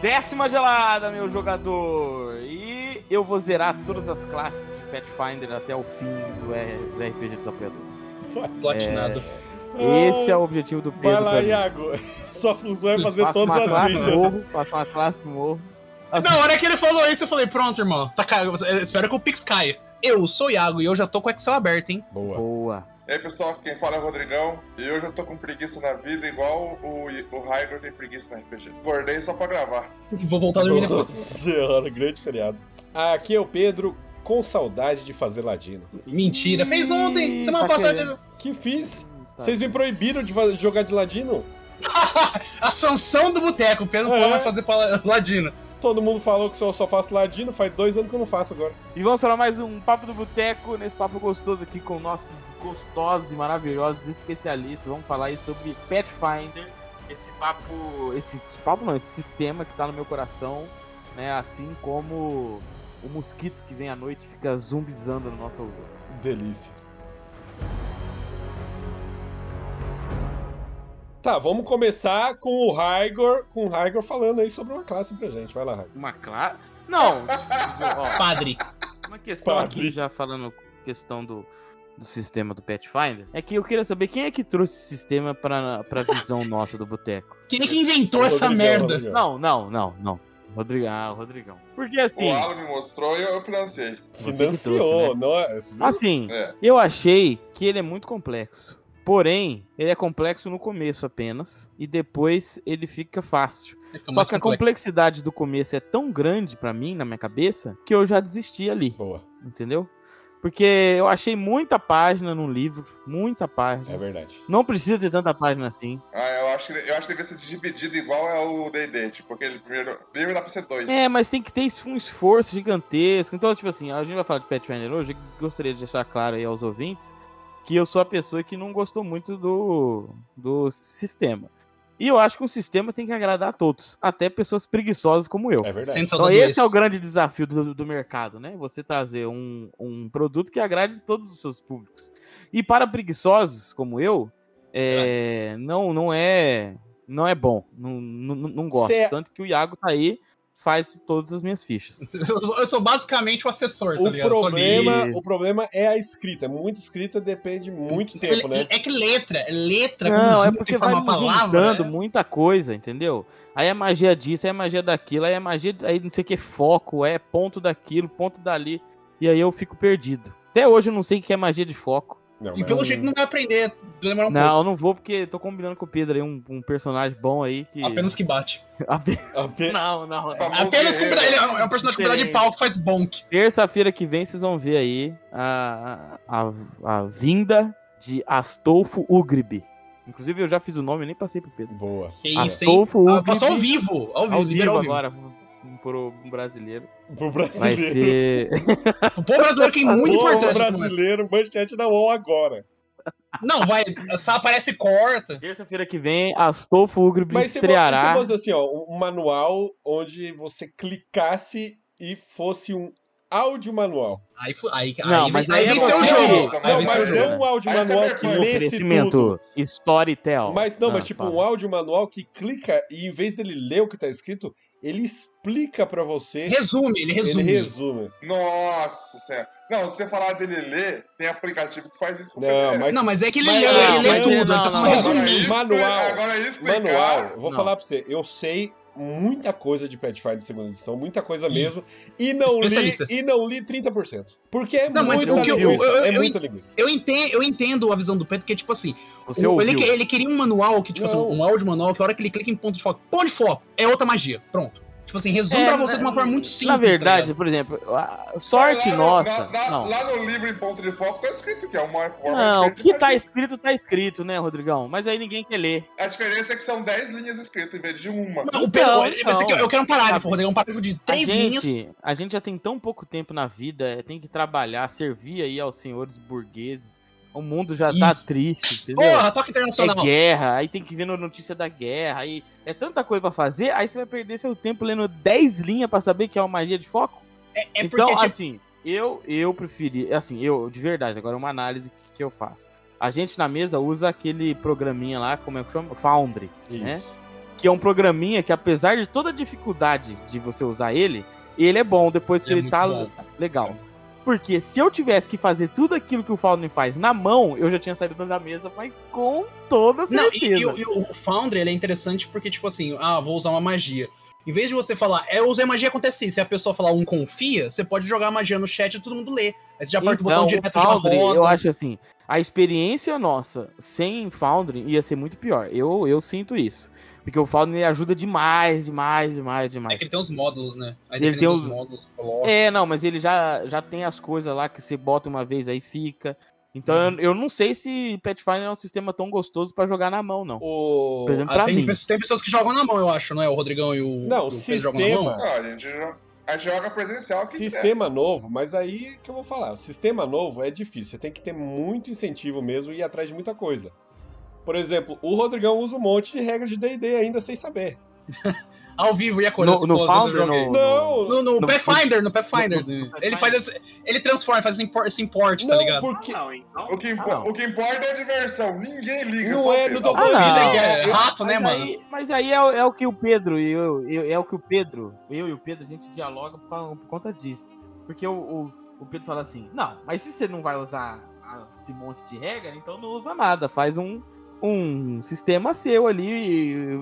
Décima gelada, meu jogador. E eu vou zerar todas as classes de Pathfinder até o fim do, R- do RPG dos apoiadores. Platinado. Esse é o objetivo do Pedro. Vai lá. Iago. Sua função é fazer Faço todas uma as classe, fichas. morro, faço uma classe, morro. Assim, Na hora que ele falou isso, eu falei, pronto, irmão. Tá espero que o Pix caia. Eu sou o Iago e eu já tô com o Excel aberto, hein? Boa. Boa. E aí, pessoal, quem fala é o Rodrigão. E hoje eu tô com preguiça na vida, igual o, o Raigor tem preguiça na RPG. Acordei só pra gravar. Vou voltar a dormir depois. Nossa senhora, grande feriado. Aqui é o Pedro, com saudade de fazer ladino. Mentira. Fez ontem, Ih, semana tá passada. querendo. Que fiz? Tá. Vocês me proibiram de fa- jogar de ladino? A sanção do boteco. O Pedro É. vai fazer pra Ladino. Todo mundo falou que eu só faço ladino, faz dois anos que eu não faço agora. E vamos falar mais um Papo do Boteco, nesse papo gostoso aqui com nossos gostosos e maravilhosos especialistas. Vamos falar aí sobre Pathfinder, esse papo, esse, esse papo não, esse sistema que tá no meu coração, né? Assim como o mosquito que vem à noite e fica zumbizando no nosso ouvido. Delícia. Tá, vamos começar com o Raigor, com o Raigor falando aí sobre uma classe pra gente. Vai lá, Raigor. Uma classe? Não, ó, Padre. uma questão Padre. aqui já falando questão do, do sistema do Pathfinder, é que eu queria saber quem é que trouxe esse sistema pra, pra visão nossa do boteco. Quem é que inventou essa Rodrigão, merda? Rodrigão. Não, não, não, não. Rodrigão, ah, o Rodrigão. Porque assim, O Alan me mostrou e eu financei. Financiou, trouxe, não é? Assim, É. eu achei que ele é muito complexo. Porém, ele é complexo no começo apenas e depois ele fica fácil. Fica Só que a complexo. complexidade do começo é tão grande pra mim na minha cabeça que eu já desisti ali, Boa, entendeu? Porque eu achei muita página num livro, muita página. é verdade. Não precisa ter tanta página assim. Ah, eu acho, que, eu acho que deve ser dividido igual é o D&D. Tipo, aquele primeiro... Livro dá pra ser dois. É, mas tem que ter um esforço gigantesco. Então, tipo assim, a gente vai falar de Pathfinder hoje. eu Gostaria de deixar claro aí aos ouvintes que eu sou a pessoa que não gostou muito do, do sistema. E eu acho que um sistema tem que agradar a todos, até pessoas preguiçosas como eu. É verdade. Então, esse é o grande desafio do, do mercado, né? Você trazer um, um produto que agrade todos os seus públicos. E para preguiçosos como eu, é, não, não é não é bom. Não, não, não gosto. Cê- Tanto que o Iago tá aí, faz todas as minhas fichas. Eu sou- basicamente o assessor, tá O ligado? Problema, o problema é a escrita. Muita escrita depende muito tempo, né? É que letra, é letra, Não, é porque vai forma uma palavra. juntando é- muita coisa, entendeu? Aí é magia disso, aí é magia daquilo, aí é magia, aí não sei o que, foco, é ponto daquilo, ponto dali. E aí eu fico perdido. Até hoje eu não sei o que é magia de foco. Não, E pelo jeito não vai aprender, vai demorar um pouco. Não, eu não vou porque tô combinando com o Pedro aí, um, um personagem bom aí que. Apenas que bate. Ape- Ape- Não, não. Famoso Apenas com guerreiro. ele é um é um personagem com pedaço de pau que faz bonk. Terça-feira que vem vocês vão ver aí a, a, a vinda de Astolfo Ugrib. Inclusive eu já fiz o nome, eu nem passei pro Pedro. Boa. Que isso, hein? Astolfo Ah, Ugrib. Passou ao vivo. Ao vivo, Ao vivo ao vivo. Pro um brasileiro. Pro Vai brasileiro. ser. O povo brasileiro que é muito Boa, importante. momento. brasileiro, manchete na mão agora. Não, vai. Só aparece e corta. Terça-feira que vem, Astolfo Ugrib Mas se estreará. fosse assim, ó, um manual onde você clicasse e fosse um áudio manual. Aí, aí, Não, aí, mas aí, aí é venceu o você- jogo. Nossa, Aí Não, o mas jogo. não um áudio manual é que lesse tudo. Storytel. Mas não, Ah, mas tipo, fala. um áudio manual que clica e em vez dele ler o que tá escrito, ele explica pra você. Resume, ele resume. Ele resume. Nossa senhora. Não, se você falar dele ler, tem aplicativo que faz isso com Não, mas Não, mas é que ele Mas- lê, não, ele lê mas tudo. ele- Ele tá não, não, isso- Manual. Agora é explicar. manual, eu vou Não. falar pra você, eu sei muita coisa de Pathfinder de segunda edição, muita coisa mesmo, e não li e não li 30%. Porque é Não, muita que eu- linguiça, eu- eu- é eu- muita linguiça. Eu entendo, eu entendo a visão do Pedro, porque, tipo assim, Você o- ouviu. ele, que- ele queria um manual que, tipo assim, um áudio manual que a hora que ele clica em ponto de foco, ponto de foco, é outra magia. Pronto. Tipo assim, resume É, pra você na- de uma forma muito simples. Na tá verdade, ligado? por exemplo, a sorte Lá no- nossa. lá- lá- não. Lá no livro em ponto de foco tá escrito que é uma forma Não, o que tá magia. escrito, tá escrito, né, Rodrigão? Mas aí ninguém quer ler. A diferença é que são 10 linhas escritas em vez de uma. Não, o Pedro, Não, não. eu quero um parágrafo, Rodrigo, um parágrafo de A três linhas. gente, a gente já tem tão pouco tempo na vida, é, tem que trabalhar, servir aí aos senhores burgueses. O mundo já tá Isso. triste, entendeu? Porra, toque internacional. É guerra, aí tem que ver no notícia da guerra, aí é tanta coisa pra fazer, aí você vai perder seu tempo lendo 10 linhas pra saber que é uma magia de foco? É, é então, porque, tipo, assim, eu eu preferi, assim, eu de verdade, agora uma análise que, eu faço. A gente na mesa usa aquele programinha lá, como é que chama? Foundry, né? Isso. que é um programinha que, apesar de toda a dificuldade de você usar ele, ele é bom depois que Ele é ele, muito tá bom. legal. Porque se eu tivesse que fazer tudo aquilo que o Foundry faz na mão, eu já tinha saído da mesa, mas com toda Não, e, certeza. e o- e o Foundry ele é interessante porque, tipo assim, ah, vou usar uma magia. Em vez de você falar, é, eu usei magia, acontece isso. Se a pessoa falar um confia, você pode jogar magia no chat e todo mundo lê. Aí você já aperta o botão Então, direto, o já roda. eu acho assim, a experiência nossa sem Foundry ia ser muito pior. Eu, eu sinto isso. Porque o Foundry ajuda demais, demais, demais, É demais. que ele tem os módulos, né? Aí Ele tem os- módulos, coloca. É, não, mas ele já, já tem as coisas lá que você bota uma vez aí fica. Então Uhum. eu, eu não sei se Pathfinder é um sistema tão gostoso pra jogar na mão, não. O... Por exemplo, Ah, pra tem, mim. pessoas- tem pessoas que jogam na mão, eu acho, não é? O Rodrigão e o. Não, o Pedro jogam na sistema- mão? Não, a gente, jo- a joga presencial que Sistema novo, mas aí que eu vou falar. O sistema novo é difícil. Você tem que ter muito incentivo mesmo e ir atrás de muita coisa. Por exemplo, o Rodrigão usa um monte de regra de D&D ainda sem saber. Ao vivo, e a coisa? No, no joguei. no, Não, No, no no- Pathfinder, no Pathfinder. no- no ele faz esse, Ele transforma, faz esse import, esse import tá não, ligado? porque... Não, então. O que, impo- Ah, não. o que importa é a diversão. Ninguém liga. Não só é, o não tô falando Ah, é rato, né, mas, mano? aí, mas aí é, o- é o que o Pedro e eu, eu- é o que o Pedro, eu e o Pedro, a gente dialoga por, por conta disso. Porque o, o, o Pedro fala assim, não, mas se você não vai usar esse monte de regra, então não usa nada, faz um, um sistema seu ali,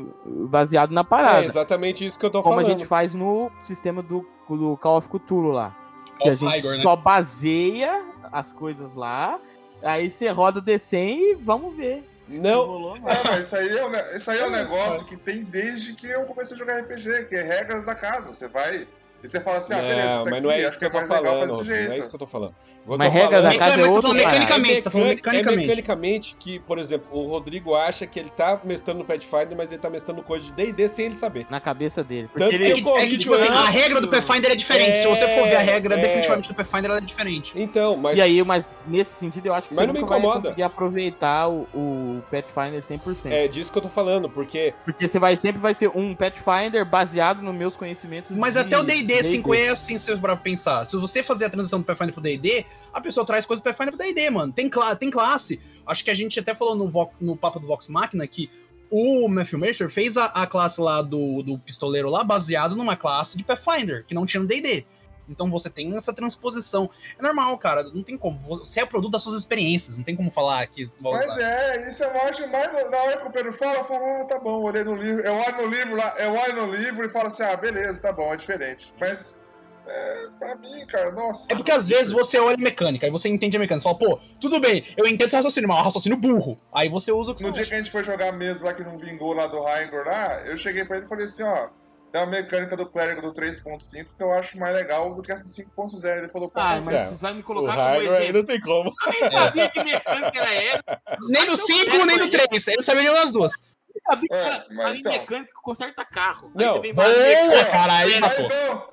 baseado na É parada. exatamente isso que eu tô como falando. a gente faz no sistema do, do Call of Cthulhu lá. Que a gente Igor, né? só baseia as coisas lá, aí você roda o D100 e vamos ver. Não, rolou. É, mas isso aí é, um, isso aí é um negócio que tem desde que eu comecei a jogar RPG, que é regras da casa. Você vai e você fala assim, ah, beleza, não, isso mas aqui não é isso que que é eu tô legal falando. Rodrigo, jeito. Não é isso que eu tô falando. Eu Mas tô regra falando- da casa é mas tá falando parada. mecanicamente, você tá falando É mecanicamente. mecanicamente que, por exemplo, o Rodrigo acha que ele tá mestrando no Pathfinder, mas ele tá mestrando coisa de D&D sem ele saber. na cabeça dele. Tanto É que, é que, tipo assim, a regra do Pathfinder é diferente. Se você for ver a regra É, definitivamente do Pathfinder, ela é diferente. Então, mas E aí, mas nesse sentido, eu acho que Mas você não me vai conseguir aproveitar o, o Pathfinder 100%. é disso que eu tô falando, porque Porque você vai sempre vai ser um Pathfinder baseado nos meus conhecimentos. Mas até o D&D D&D. 5 é assim, se você pensar. Se você fazer a transição do Pathfinder pro D&D, a pessoa traz coisas do Pathfinder pro D&D, mano. Tem, cla tem classe. Acho que a gente até falou no, Vo- no papo do Vox Machina que o Matthew Mercer fez a, a classe lá do, do pistoleiro lá baseado numa classe de Pathfinder, que não tinha no D&D. Então você tem essa transposição. É normal, cara, não tem como. Você é produto das suas experiências, não tem como falar que... Mas é, isso eu acho mais. Na hora que o Pedro fala, eu falo, ah, tá bom, olhei no livro. Eu olho no livro lá, eu olho no livro e falo assim, ah, beleza, tá bom, é diferente. Mas, é, pra mim, cara, nossa. É porque às vezes você olha mecânica, aí você entende a mecânica, você fala, pô, tudo bem, eu entendo esse raciocínio, mas é um raciocínio burro. Aí você usa o que No dia acha. que a gente foi jogar mesa lá que não vingou lá do Raigor lá, eu cheguei pra ele e falei assim, ó. Tem uma mecânica do clérigo do 3.5 que eu acho mais legal do que essa do 5.0. Ele falou, pô, Ah, mas é. você vai me o colocar como Hagrid aí exemplo. não tem como. Eu nem sabia que mecânica era essa. Nem do 5, nem do 3, eu não sabia nenhuma das duas. Eu nem sabia que É, era mas ali então. mecânica que conserta carro. Não, Aí você vem falar Boa, caralho, Mas pô. então.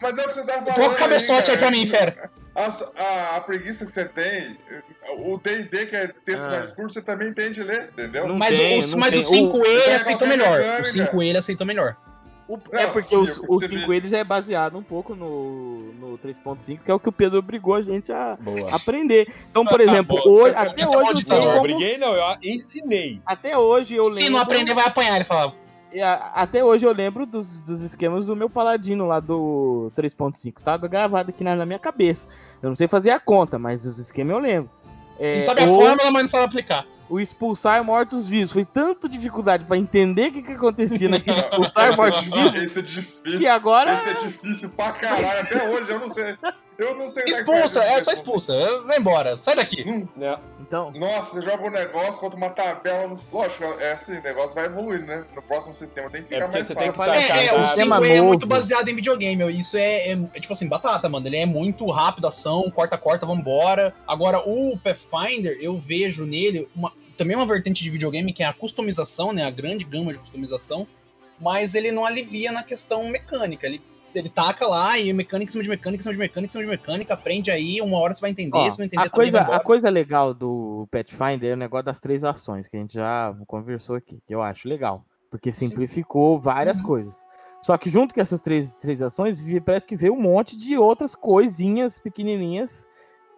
Mas é o que você tá falando. Troca o cabeçote aí pra mim, fera. A, a- a preguiça que você tem, o D&D, que é texto Ah. mais curto, você também entende ler, entendeu? Não Mas, tem, não mas tem. o 5 O- ele aceitou melhor. O mecânica. 5 ele aceitou melhor. O- é Não, porque sim, os, eu o percebi. 5 eles é baseado um pouco no, no 3.5, que é o que o Pedro obrigou a gente a Boa. aprender. Então, por Ah, tá exemplo, bom. hoje, Tá até bom, hoje eu tá sei. Não, eu como, briguei não, eu ensinei. até hoje eu lembro. Se não aprender, vai apanhar, ele falava. E a- Até hoje eu lembro dos, dos esquemas do meu paladino lá do 3.5. Tá gravado aqui na, na minha cabeça. Eu não sei fazer a conta, mas os esquemas eu lembro. É, Ele sabe a ou fórmula, mas não sabe aplicar. O expulsar mortos-vivos. Foi tanta dificuldade pra entender o que, que acontecia naquele expulsar mortos-vivos. Esse é difícil. E agora. Esse é difícil pra caralho. Até hoje eu não sei. Eu não sei que Expulsa, é isso. só expulsa. Vai embora, sai daqui. Não- Não, Então. Nossa, você joga um negócio contra uma tabela. No... Lógico, é assim, o negócio vai evoluindo, né? No próximo sistema tem que ficar É mais você tem fácil. que É, é, o nada. 5 Sistema é muito baseado em videogame. Isso é, é, é tipo assim, batata, mano. Ele é muito rápido, ação, corta, corta, vambora. Agora, o Pathfinder, eu vejo nele uma, também uma vertente de videogame que é a customização, né? A grande gama de customização. Mas ele não alivia na questão mecânica. Ele, ele taca lá e mecânica em cima de mecânica, em cima de mecânica, em cima de mecânica. Aprende aí, uma hora você vai entender. Ó, se não entender, a, coisa, a coisa legal do Pathfinder é o negócio das três ações, que a gente já conversou aqui, que eu acho legal. Porque Sim. simplificou várias Uhum. coisas. Só que junto com essas três, três ações, parece que veio um monte de outras coisinhas pequenininhas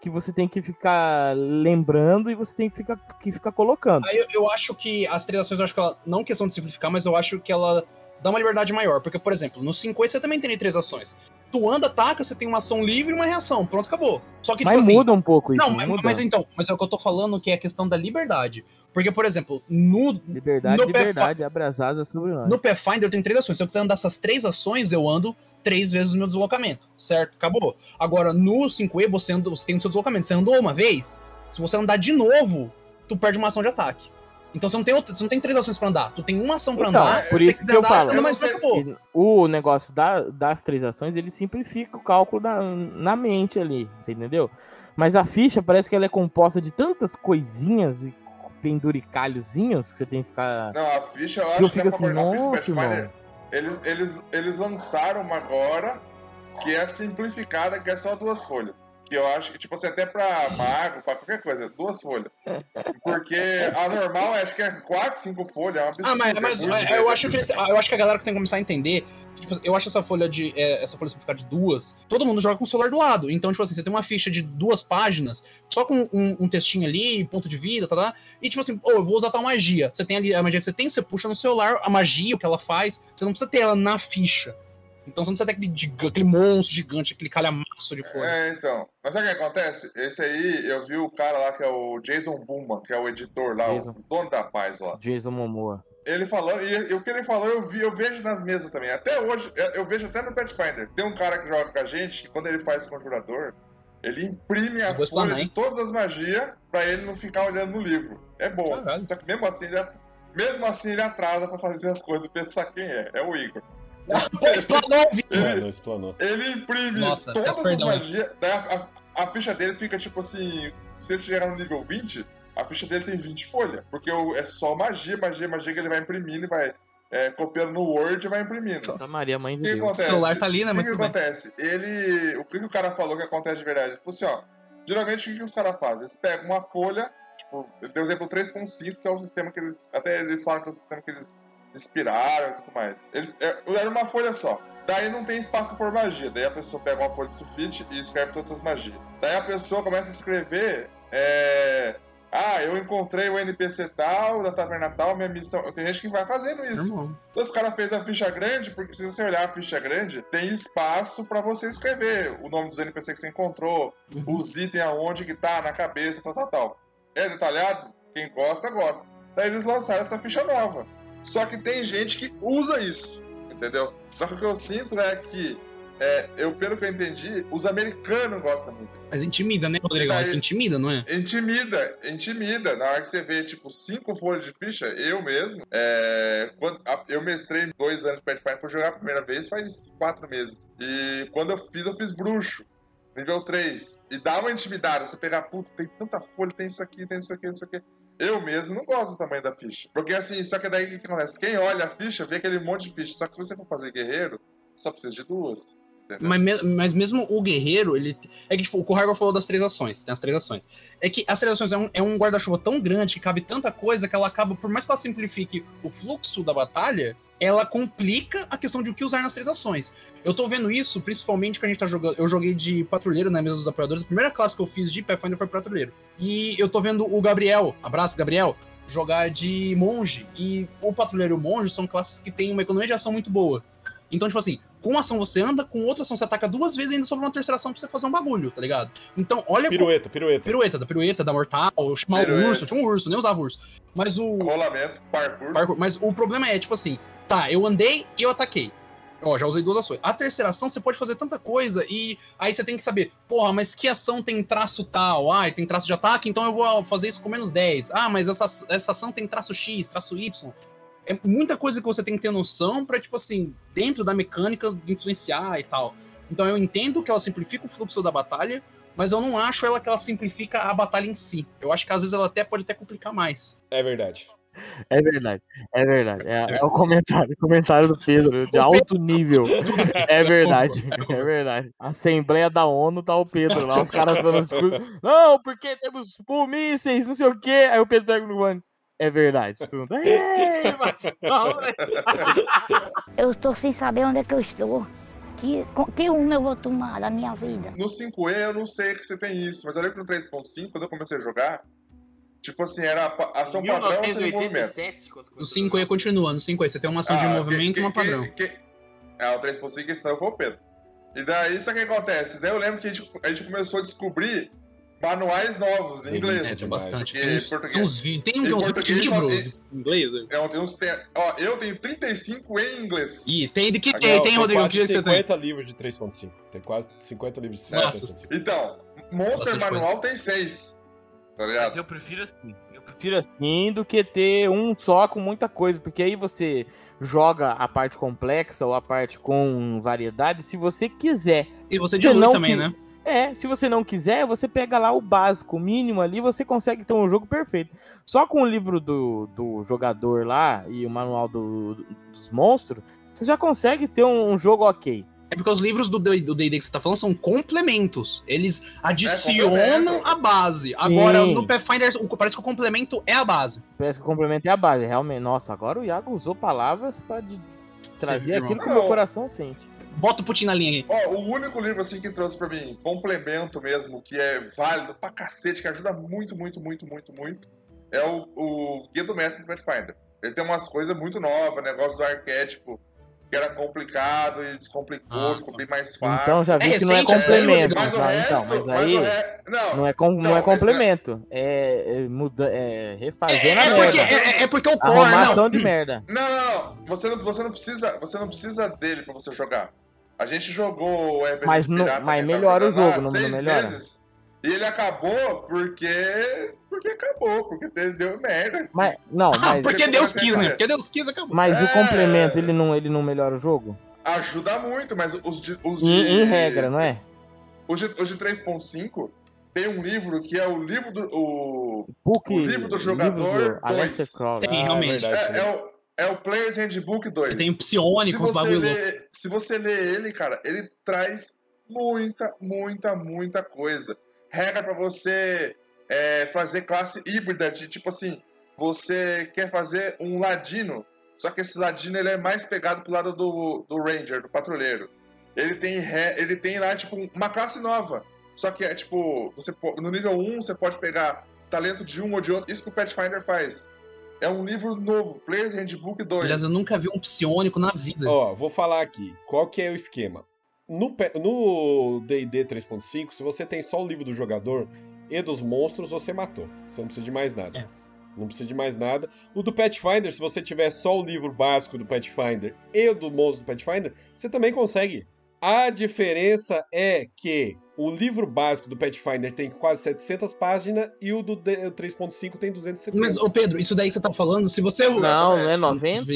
que você tem que ficar lembrando e você tem que ficar, que ficar colocando. Aí eu, eu acho que as três ações, eu acho que ela, não questão de simplificar, mas eu acho que ela dá uma liberdade maior. Porque, por exemplo, no 5 você também tem três ações. Tu anda, ataca, você tem uma ação livre e uma reação. Pronto, acabou. Só que, tipo mas assim. muda um pouco isso. Não, vai mas, mas então, mas é o que eu tô falando que é a questão da liberdade. Porque, por exemplo, no, Liberdade, no liberdade, abre as asas sobre nós. no Pathfinder eu tenho três ações. Se eu quiser andar essas três ações, eu ando três vezes o meu deslocamento, certo? Acabou. Agora, no 5E, você, anda, você tem o seu deslocamento. Você andou uma vez, se você andar de novo, tu perde uma ação de ataque. Então você não tem, outra, você não tem três ações pra andar. Tu tem uma ação pra Então, andar. por isso você que eu andar, falo. você anda, mas Eu acabou. O negócio da- das três ações, ele simplifica o cálculo da- na mente ali, você entendeu? Mas a ficha parece que ela é composta de tantas coisinhas e penduricalhozinhos que você tem que ficar. Não, a ficha eu acho eu que é assim, nossa, ficha. Eles, eles, eles lançaram uma agora que é simplificada, que é só duas folhas. Que eu acho que, tipo assim, até pra mago, pra qualquer coisa, duas folhas. Porque a normal acho que é quatro, cinco folhas, é um absurdo. Ah, mas, é mas é, eu, acho que eles- eu acho que a galera que tem que começar a entender. Tipo, eu acho essa folha de. é, essa folha simplificada de duas. Todo mundo joga com o celular do lado. Então, tipo assim, você tem uma ficha de duas páginas, só com um, um textinho ali, ponto de vida, tá, tá? E tipo assim, ô, eu vou usar tal magia. Você tem ali a magia que você tem, você puxa no celular a magia, o que ela faz. Você não precisa ter ela na ficha. Então você não precisa ter aquele, giga- aquele monstro gigante, aquele calhamaço de folha. É, então. Mas sabe o que acontece? Esse aí, eu vi o cara lá que é o Jason Buma, que é o editor lá, Jason. o dono da paz lá. Jason Momoa. Ele falando, e, e o que ele falou eu vi, eu vejo nas mesas também. Até hoje, eu, eu vejo até no Pathfinder. Tem um cara que joga com a gente, que quando ele faz conjurador, ele imprime a folha explanar, de hein? todas as magias pra ele não ficar olhando no livro. É bom. Caralho. Só que mesmo assim, ele, mesmo assim ele atrasa pra fazer as coisas e pensar quem é. É o Igor. Explanou. É, Ele, não explanou. ele imprime Nossa, todas as perdão, magias. Daí a, a- a ficha dele fica tipo assim. Se ele chegar no nível 20, a ficha dele tem 20 folhas. Porque é só magia, magia, magia que ele vai imprimindo e vai é, copiando no Word e vai imprimindo. Santa Maria, mãe O de que, que Deus. O celular tá ali, né? O que, Mas que acontece? Ele. O que, que o cara falou que acontece de verdade? Ele falou assim, ó. Geralmente o que, que os caras fazem? Eles pegam uma folha, tipo, deu o exemplo 3.5, que é o sistema que eles. Até eles falam que é o sistema que eles inspiraram e tudo mais. Eles. É, era uma folha só. Daí não tem espaço pra pôr magia. Daí a pessoa pega uma folha de sulfite e escreve todas as magias. Daí a pessoa começa a escrever. É. Ah, eu encontrei o NPC tal, da taverna tal, minha missão. Tem gente que vai fazendo isso. Normal. Os caras fez a ficha grande, porque se você olhar a ficha grande, tem espaço pra você escrever o nome dos NPC que você encontrou, Uhum. os itens aonde que tá, na cabeça, tal, tal, tal. É detalhado? Quem gosta, gosta. Daí eles lançaram essa ficha nova. Só que tem gente que usa isso, entendeu? Só que o que eu sinto é que, é, eu, pelo que eu entendi, os americanos gostam muito. Mas intimida, né, Rodrigão? Daí- Isso intimida, não é? Intimida, intimida. Na hora que você vê, tipo, cinco folhas de ficha, eu mesmo, é, quando, a- eu mestrei dois anos de Pathfinder por jogar a primeira vez faz quatro meses. E quando eu fiz, eu fiz bruxo, nível 3. E dá uma intimidade, você pegar, puta, tem tanta folha, tem isso aqui, tem isso aqui, isso aqui. Eu mesmo não gosto do tamanho da ficha. Porque assim, só que daí o que acontece? Quem olha a ficha vê aquele monte de ficha. Só que se você for fazer guerreiro, só precisa de duas. Mas, mas mesmo o guerreiro, ele. É que, tipo, o Corrigor falou das três ações. Tem as três ações. É que as três ações é um, é um guarda-chuva tão grande que cabe tanta coisa que ela acaba, por mais que ela simplifique o fluxo da batalha, ela complica a questão de o que usar nas três ações. Eu tô vendo isso, principalmente que a gente tá jogando. Eu joguei de patrulheiro na mesa dos apoiadores. A primeira classe que eu fiz de Pathfinder foi patrulheiro. E eu tô vendo o Gabriel, abraço, Gabriel, jogar de monge. E o patrulheiro e o monge são classes que têm uma economia de ação muito boa. Então, tipo assim, com uma ação você anda, com outra ação você ataca duas vezes e ainda sobra uma terceira ação pra você fazer um bagulho, tá ligado? Então, olha. Pirueta, pirueta. Pirueta, da pirueta, da mortal, chamar o urso, tinha um urso, nem usava urso. Mas o. Rolamento, parkour. parkour- Mas o problema é, tipo assim, tá, eu andei e eu ataquei. Ó, já usei duas ações. A terceira ação você pode fazer tanta coisa e aí você tem que saber, porra, mas que ação tem traço tal? Ah, tem traço de ataque, então eu vou fazer isso com menos 10. Ah, mas essa, essa ação tem traço X, traço Y. É muita coisa que você tem que ter noção pra, tipo assim, dentro da mecânica influenciar e tal. Então eu entendo que ela simplifica o fluxo da batalha, mas eu não acho ela que ela simplifica a batalha em si. Eu acho que às vezes ela até pode até complicar mais. É verdade. É verdade, é verdade. É, é o comentário, o comentário do Pedro, de alto nível. É verdade, é verdade. Assembleia da ONU tá o Pedro lá, os caras falando. Não, porque temos mísseis, não sei o quê. Aí o Pedro pega no mano. É verdade. Bate palma, né? Eu estou sem saber onde é que eu estou. Que, que uma eu vou tomar da minha vida? No 5E eu não sei que você tem isso, mas eu lembro que no 3.5, quando eu comecei a jogar, tipo assim, era ação padrão ação de movimento. 1987, quando No começou 5E a continua, no 5E você tem uma ação de Ah, movimento que- e uma que- padrão. que- que- É, o 3.5 esse não foi o Pedro. E daí, isso que acontece? Daí eu lembro que a gente, a gente começou a descobrir manuais novos em inglês. É, tem demais. bastante. Tem uns, português- tem uns, tem em uns português livros só- em inglês. né? É, eu tenho uns- tem- ó, eu tenho 35 em inglês. Ih, tem de que tem, tem, Tem Rodrigo? Quase que você tem? 50 livros de 3.5. Tem quase 50 livros de Nossa. 3.5. Então, Monster Bastante Manual tem 6. Tá Mas ligado? eu prefiro assim. Eu prefiro assim do que ter um só com muita coisa. Porque aí você joga a parte complexa ou a parte com variedade se você quiser. E você dilui não também, que- né? É, se você não quiser, você pega lá o básico, o mínimo ali, você consegue ter um jogo perfeito. Só com o livro do, do jogador lá e o manual do- do- dos monstros, você já consegue ter um, um jogo ok. É porque os livros do D&D que você tá falando são complementos. Eles adicionam complemento. a base. Agora, Sim. no Pathfinder, o- parece que o complemento é a base. Parece que o complemento é a base, realmente. Nossa, agora o Iago usou palavras pra de- trazer aquilo que o meu coração sente. Bota o Putin na linha aí. Ó, o único livro assim que trouxe pra mim, complemento mesmo, que é válido pra cacete, que ajuda muito, muito, muito, muito, muito, é o, o Guia do Mestre do Pathfinder. Ele tem umas coisas muito novas, negócio do arquétipo, que era complicado e descomplicou, Ah, ficou tá. bem mais fácil. Então já É vi que não é aí, complemento. Tá? resto, então, mas mas aí re... não, não é, com, não Não, é mas complemento. É, é, muda, é refazendo a É, merda. porque, é, é porque o core, Arrumação não. de merda. Não, não, não. Você não, você não precisa, você não precisa dele pra você jogar. A gente jogou o RPG Mas não- Pirata, mas melhora o jogo, não- não seis melhora? vezes, e ele acabou porque porque acabou, porque deu, deu merda. Mas, não, Ah, mas, porque Deus quis, né? Porque Deus quis, acabou. mas o É. complemento ele não, ele não melhora o jogo? Ajuda muito, mas os de, os de, Em, em regra, não é? Os de, os de 3.5 tem um livro que é o livro do o, O livro do jogador Aleister dois. Crowley. Tem, realmente. verdade, é, é o é o Player's Handbook 2. Tem o se psiônico, os bagulho lê, se você lê ele, cara, ele traz muita, muita, muita coisa. Regra pra você é, fazer classe híbrida de tipo assim, você quer fazer um ladino, só que esse ladino ele é mais pegado pro lado do, do ranger, do patrulheiro. Ele tem re- ele tem lá tipo uma classe nova. Só que é tipo, você no nível 1 você pode pegar talento de um ou de outro. Isso que o Pathfinder faz. É um livro novo, Player's Handbook 2. Aliás, eu nunca vi um psiônico na vida. Ó, vou falar aqui. Qual que é o esquema? No D&D 3.5, se você tem só o livro do jogador e dos monstros, você matou. Você não precisa de mais nada. É. Não precisa de mais nada. O do Pathfinder, se você tiver só o livro básico do Pathfinder e o do monstro do Pathfinder, você também consegue. A diferença é que o livro básico do Pathfinder tem quase 700 páginas e o do D- 3.5 tem 270. Mas, ô Pedro, isso daí que você tá falando, se você. Não, não é 90?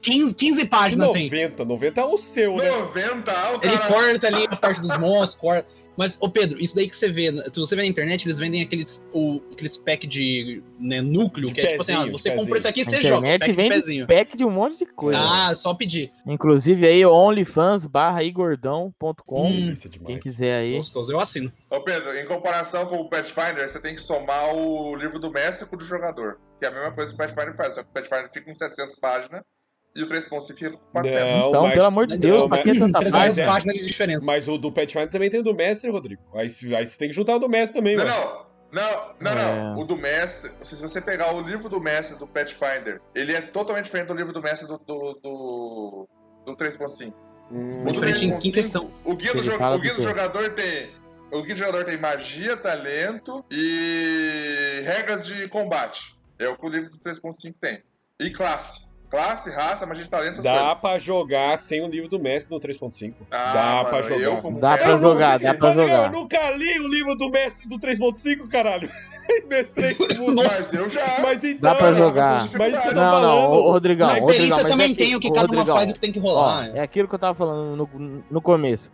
15, 15 páginas tem. 90, 90 é o seu, né? 90, ah, o Ele cara... corta ali a parte dos monstros, corta. Mas, ô Pedro, isso daí que você vê, se você vê na internet, eles vendem aqueles, o, aqueles pack de né, núcleo, De que é tipo assim, ah, pezinho, você de comprou isso aqui, A você joga. internet Pack de vem pezinho. pack de um monte de coisa. Ah, só pedir. Inclusive aí, onlyfans barra igordão.com. Hum. Quem quiser aí. Gostoso, eu assino. Ô Pedro, em comparação com o Pathfinder, você tem que somar o livro do mestre com o do jogador. Que é a mesma coisa que o Pathfinder faz, só que o Pathfinder fica com 700 páginas e o 3.5 fica com 400. Não, Então, mas- pelo amor de Deus, não, pra mas- que tanta 300 Mas página? é- páginas de diferença. Mas o do Pathfinder também tem o do mestre, Rodrigo. Aí, aí você tem que juntar o do mestre também, Não, ué. não. Não, não, É. não. O do mestre, se você pegar o livro do mestre do Pathfinder, ele é totalmente diferente do livro do mestre do, do, do, do 3.5. Hum, O Diferente em que 3.5, questão? O guia, do, o guia do jogador tem. O guia do jogador tem magia, talento e regras de combate. É o que o livro do 3.5 tem. E classe. Classe, raça, magia de talento, essas Dá coisas. pra jogar sem o livro do mestre no 3.5. Ah, dá mano, pra jogar. eu como Dá mestre, pra eu jogar, dá pra jogar. Eu nunca li o livro do mestre do 3.5, caralho. Mestrei. Mas eu já. Mas então. Dá pra Não, jogar. mas isso que eu tô Não, não, falando. ô, ô, Rodrigão. Na Rodrigão, experiência mas também é que- tem o que cada uma Rodrigão, faz e o que tem que Ó, rolar. é aquilo que eu tava falando no, no começo.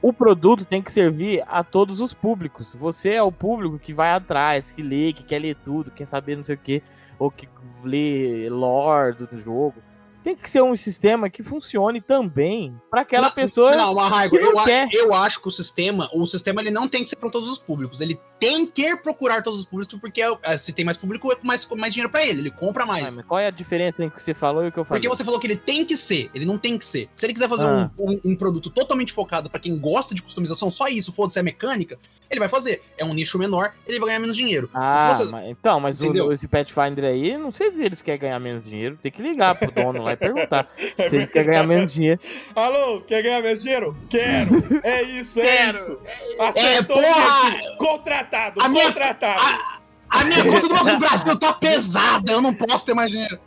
O produto tem que servir a todos os públicos. Você é o público que vai atrás, que lê, que quer ler tudo, quer saber não sei o que, ou que lê lore do jogo. Tem que ser um sistema que funcione também pra aquela Não, pessoa. Não, mas Raigo, que não eu, quer. eu acho que o sistema, o sistema ele não tem que ser para todos os públicos. Ele tem que procurar todos os públicos, porque é, se tem mais público, é mais, mais dinheiro pra ele. Ele compra Ah, mais. mas qual é a diferença entre o que você falou e o que eu falei? Porque você falou que ele tem que ser, ele não tem que ser. Se ele quiser fazer Ah. um, um- um produto totalmente focado pra quem gosta de customização, só isso, foda-se a mecânica, ele vai fazer. É um nicho menor, ele vai ganhar menos dinheiro. Ah, Você- mas- então, mas o, esse Pathfinder aí, não sei se eles querem ganhar menos dinheiro. Tem que ligar pro dono lá e perguntar se eles querem ganhar menos dinheiro. Alô, quer ganhar meu dinheiro? Quero! É isso, é Quero. isso! É, Acertou porra! mesmo. Contratado, A minha- contratado! A minha conta do Banco do Brasil tá pesada, eu não posso ter mais dinheiro.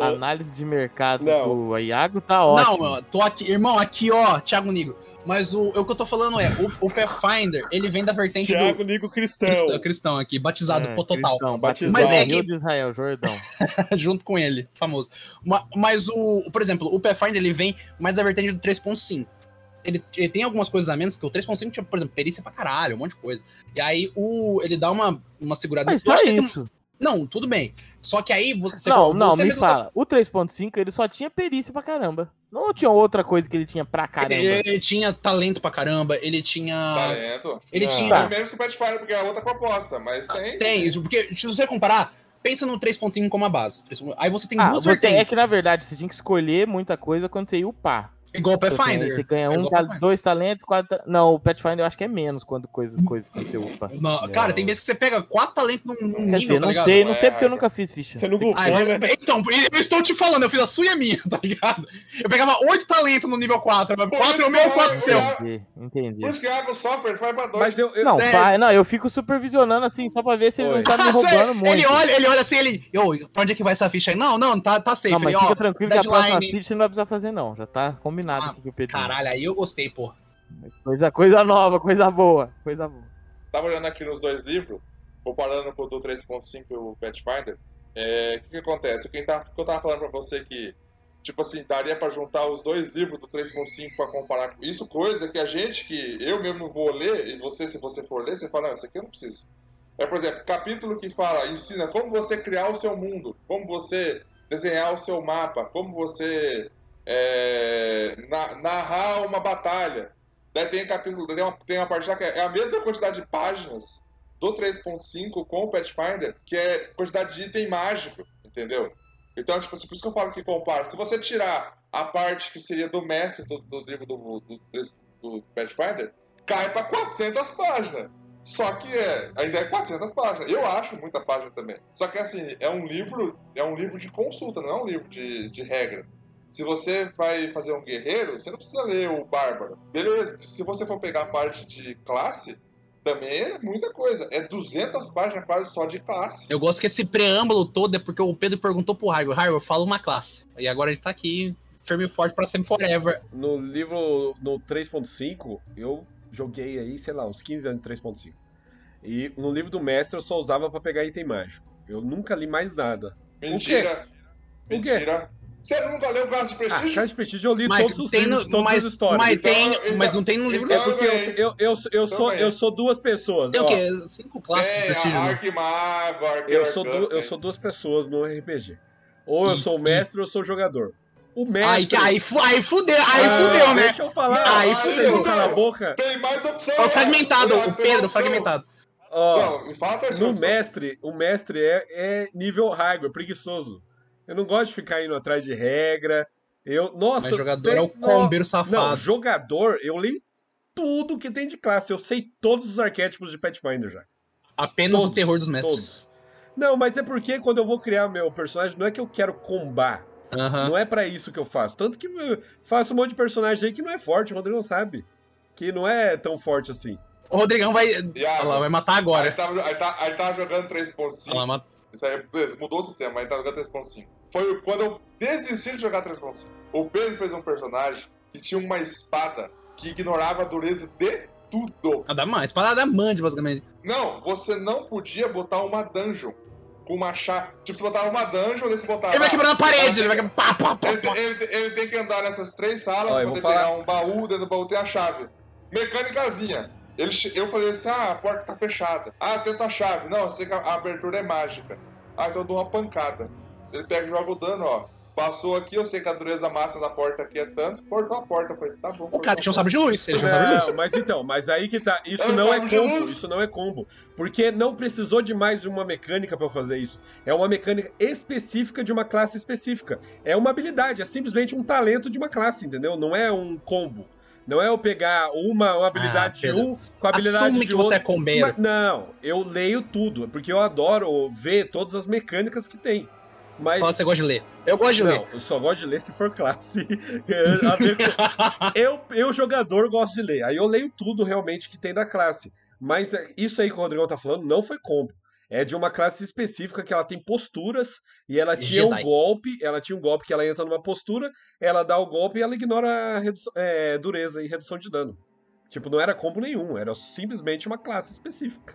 Ah, Análise de mercado Não. do Iago tá ótimo. Não, mano, tô aqui, irmão, aqui ó, Thiago Negro. Mas o, o que eu tô falando é, o, o Pathfinder, ele vem da vertente Thiago do Nigo Cristão. cristão, cristão aqui, batizado, É, pô, total. cristão, batizado. Mas é Rio que- de Israel, Jordão. junto com ele, famoso. Ma- Mas o, por exemplo, o Pathfinder ele vem mais da vertente do 3.5. Ele, ele tem algumas coisas a menos que o 3.5 tinha, por exemplo, perícia pra caralho, um monte de coisa. E aí o ele dá uma, uma segurada. Mas só isso. Não, tudo bem. Só que aí você não, não, você me mesmo tá- fala. O 3.5 ele só tinha perícia pra caramba. Não tinha outra coisa que ele tinha pra caramba. Ele, ele tinha talento pra caramba, ele tinha. Talento. Ele Ah. tinha. É menos que o Pathfinder, porque é outra proposta, mas tem. Tem, isso, porque se você comparar, pensa no 3.5 como a base. Aí você tem Ah, duas você, é vertentes. que na verdade você tinha que escolher muita coisa quando você ia upar. Igual o Tipo assim, Pathfinder. Você ganha É um, Pathfinder. dois talentos, quatro. Não, o Pathfinder eu acho que é menos quando coisa, coisa quando você upa. Não, cara, tem vezes que você pega quatro talentos num, num Quer nível, dizer, tá não ligado? sei, não É, sei porque eu é. nunca fiz ficha. Você não Você- gufou, Ah, mas- né? então, eu estou te falando, eu fiz a sua e a minha, tá ligado? Eu pegava oito talentos no nível 4, mas Pô, 4 é o meu e é 4 seu. Entendi, entendi. Por isso que água software vai pra dois. Mas eu, eu- Não, É. vai, não, eu fico supervisionando assim, só pra ver se ele Oi. não tá me roubando muito. Ele olha, ele olha assim, ele. Ô, pra onde é que vai essa ficha aí? Não, não, tá, tá safe. Não, mas ele, ó, fica tranquilo que a próxima ficha você não vai precisar fazer, não. Já tá combinado Ah, aqui com o Pedro. Caralho, aí eu gostei, porra. Coisa, coisa nova, coisa boa, coisa boa. Tava olhando aqui nos dois livros, comparando com o do 3.5 e o Pathfinder. É, O que, que acontece? O que, tá, que eu tava falando pra você que, tipo assim, daria pra juntar os dois livros do 3.5 pra comparar com isso, coisa que a gente, que eu mesmo vou ler, e você, se você for ler, você fala, não, isso aqui eu não preciso. É, por exemplo, capítulo que fala, ensina como você criar o seu mundo, como você desenhar o seu mapa, como você é, na- narrar uma batalha. Daí tem capítulo, tem uma, tem uma parte lá que é a mesma quantidade de páginas do 3.5 com o Pathfinder, que é quantidade de item mágico, entendeu? Então, tipo assim, por isso que eu falo que compara. Se você tirar a parte que seria do mestre do, do livro do, do, do Pathfinder, cai pra 400 páginas. Só que é, ainda é 400 páginas. Eu acho muita página também. Só que assim, é um livro, é um livro de consulta, não é um livro de, de regra. Se você vai fazer um guerreiro, você não precisa ler o bárbaro. Beleza, se você for pegar a parte de classe, também é muita coisa. É 200 páginas quase só de classe. Eu gosto que esse preâmbulo todo é porque o Pedro perguntou pro Raigo, Raigo, fala uma classe. E agora a gente tá aqui, firme e forte pra sempre forever. no livro no 3.5, eu joguei aí, sei lá, uns 15 anos de 3.5. E no livro do mestre eu só usava pra pegar item mágico. Eu nunca li mais nada. Mentira. O quê? Mentira. Você nunca leu Caso de Ah, Prestígio? Caixa de Prestígio eu li Mas todos os livros, no, todas mas, as histórias. mas, Então, tem, então- mas não tem no livro. É então- porque eu, eu, eu, eu, sou, Também. eu sou duas pessoas. Tem o ó. quê? Cinco classes de Tem prestígio. né? Arquimago, Arqueiro Eu sou, du- eu sou duas pessoas no RPG. Ou eu E- sou o mestre ou eu sou o jogador. O mestre. Aí, aí, aí fudeu, aí Ah, fudeu, né? Deixa eu falar. Aí fudeu. fudeu. Cala a boca. Tem mais opção. É o fragmentado, o Pedro, fragmentado. Ó, Não, fala no opção. mestre, o mestre é, é nível hardware, preguiçoso. Eu não gosto de ficar indo atrás de regra. Eu, nossa, Mas jogador tem- é o combeiro Não, safado. jogador, eu leio tudo que tem de classe. Eu sei todos os arquétipos de Pathfinder já. Apenas Todos, o terror dos mestres. Todos. Não, mas é porque quando eu vou criar meu personagem, não é que eu quero combar. Não é pra isso que eu faço. Tanto que eu faço um monte de personagem aí que não é forte, o Rodrigo sabe. Que não é tão forte assim. O Rodrigão vai. Olha lá, vai matar agora. tava, aí, tá, aí tava jogando Olha lá, 3.5. Isso aí, beleza, mudou o sistema, aí tava jogando 3.5. Foi quando eu desisti de jogar 3.5. O Pedro fez um personagem que tinha uma espada que ignorava a dureza de tudo. Ah, dá mais. Espada da Mande, basicamente. Não, você não podia botar uma dungeon com uma chave. Tipo, você botava uma dungeon, daí você botava. Ele vai quebrar na parede, ele vai quebrar. Pá, pá, pá, Ele, pá. ele- ele tem que andar nessas três salas Ó, pra poder pegar um baú, dentro do baú tem a chave. Mecânicazinha. Eu falei assim, ah, a porta tá fechada. Ah, tenta a chave. Não, eu sei que a abertura é mágica. Ah, então eu dou uma pancada. Ele pega e joga o dano, ó. passou aqui, eu sei que a dureza da massa da porta aqui é tanto, cortou a porta. Falei, tá bom. O cara tinha um sabre de luz. Ele tinha um Não, sabre de luz. mas então, mas aí que tá. Isso Eu não é combo, isso não é combo. Porque não precisou de mais de uma mecânica pra eu fazer isso. É uma mecânica específica de uma classe específica. É uma habilidade, é simplesmente um talento de uma classe, entendeu? Não é um combo. Não é eu pegar uma, uma habilidade de Pedro. um com a habilidade Assume de que outro. você é combeiro. Mas- não, eu leio tudo, porque eu adoro ver todas as mecânicas que tem. Mas Fala você gosta de ler. Eu gosto de ler. não, eu só gosto de ler se for classe. Eu, eu, jogador, gosto de ler. Aí eu leio tudo realmente que tem da classe. Mas é, isso aí que o Rodrigão tá falando não foi combo. É de uma classe específica que ela tem posturas e ela tinha um Jedi. golpe. Ela tinha um golpe que ela entra numa postura, ela dá o golpe e ela ignora redução- é, dureza e redução de dano. Tipo, não era combo nenhum, era simplesmente uma classe específica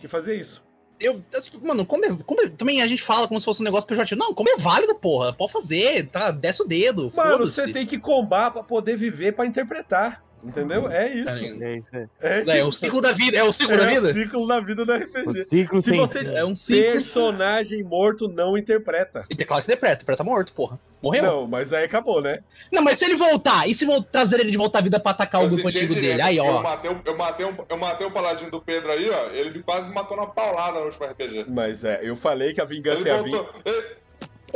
que fazia isso. Eu, eu- mano, como é, como é- também a gente fala como se fosse um negócio pejorativo. Não, como é válido, porra. Pode fazer, tá? Desce o dedo. Mano, você tem que combar pra poder viver pra interpretar. Entendeu? É isso. É isso aí. É, É, o isso. ciclo da vida. É o ciclo da É vida? o ciclo da vida do O RPG. ciclo Se você-. É um ciclo. Personagem morto não interpreta. E tem claro que interpreta. Interpreta morto, porra. Morreu? Não. Não, mas aí acabou, né? mas se ele voltar, e se trazer ele de volta à vida pra atacar o Eu grupo antigo direto, dele? Aí, Eu ó. matei, o- eu, matei um, eu matei o paladino do Pedro aí, ó. Ele quase me matou na paulada no último RPG. Mas é, eu falei que a vingança Ele é a vingança. voltou. Ele,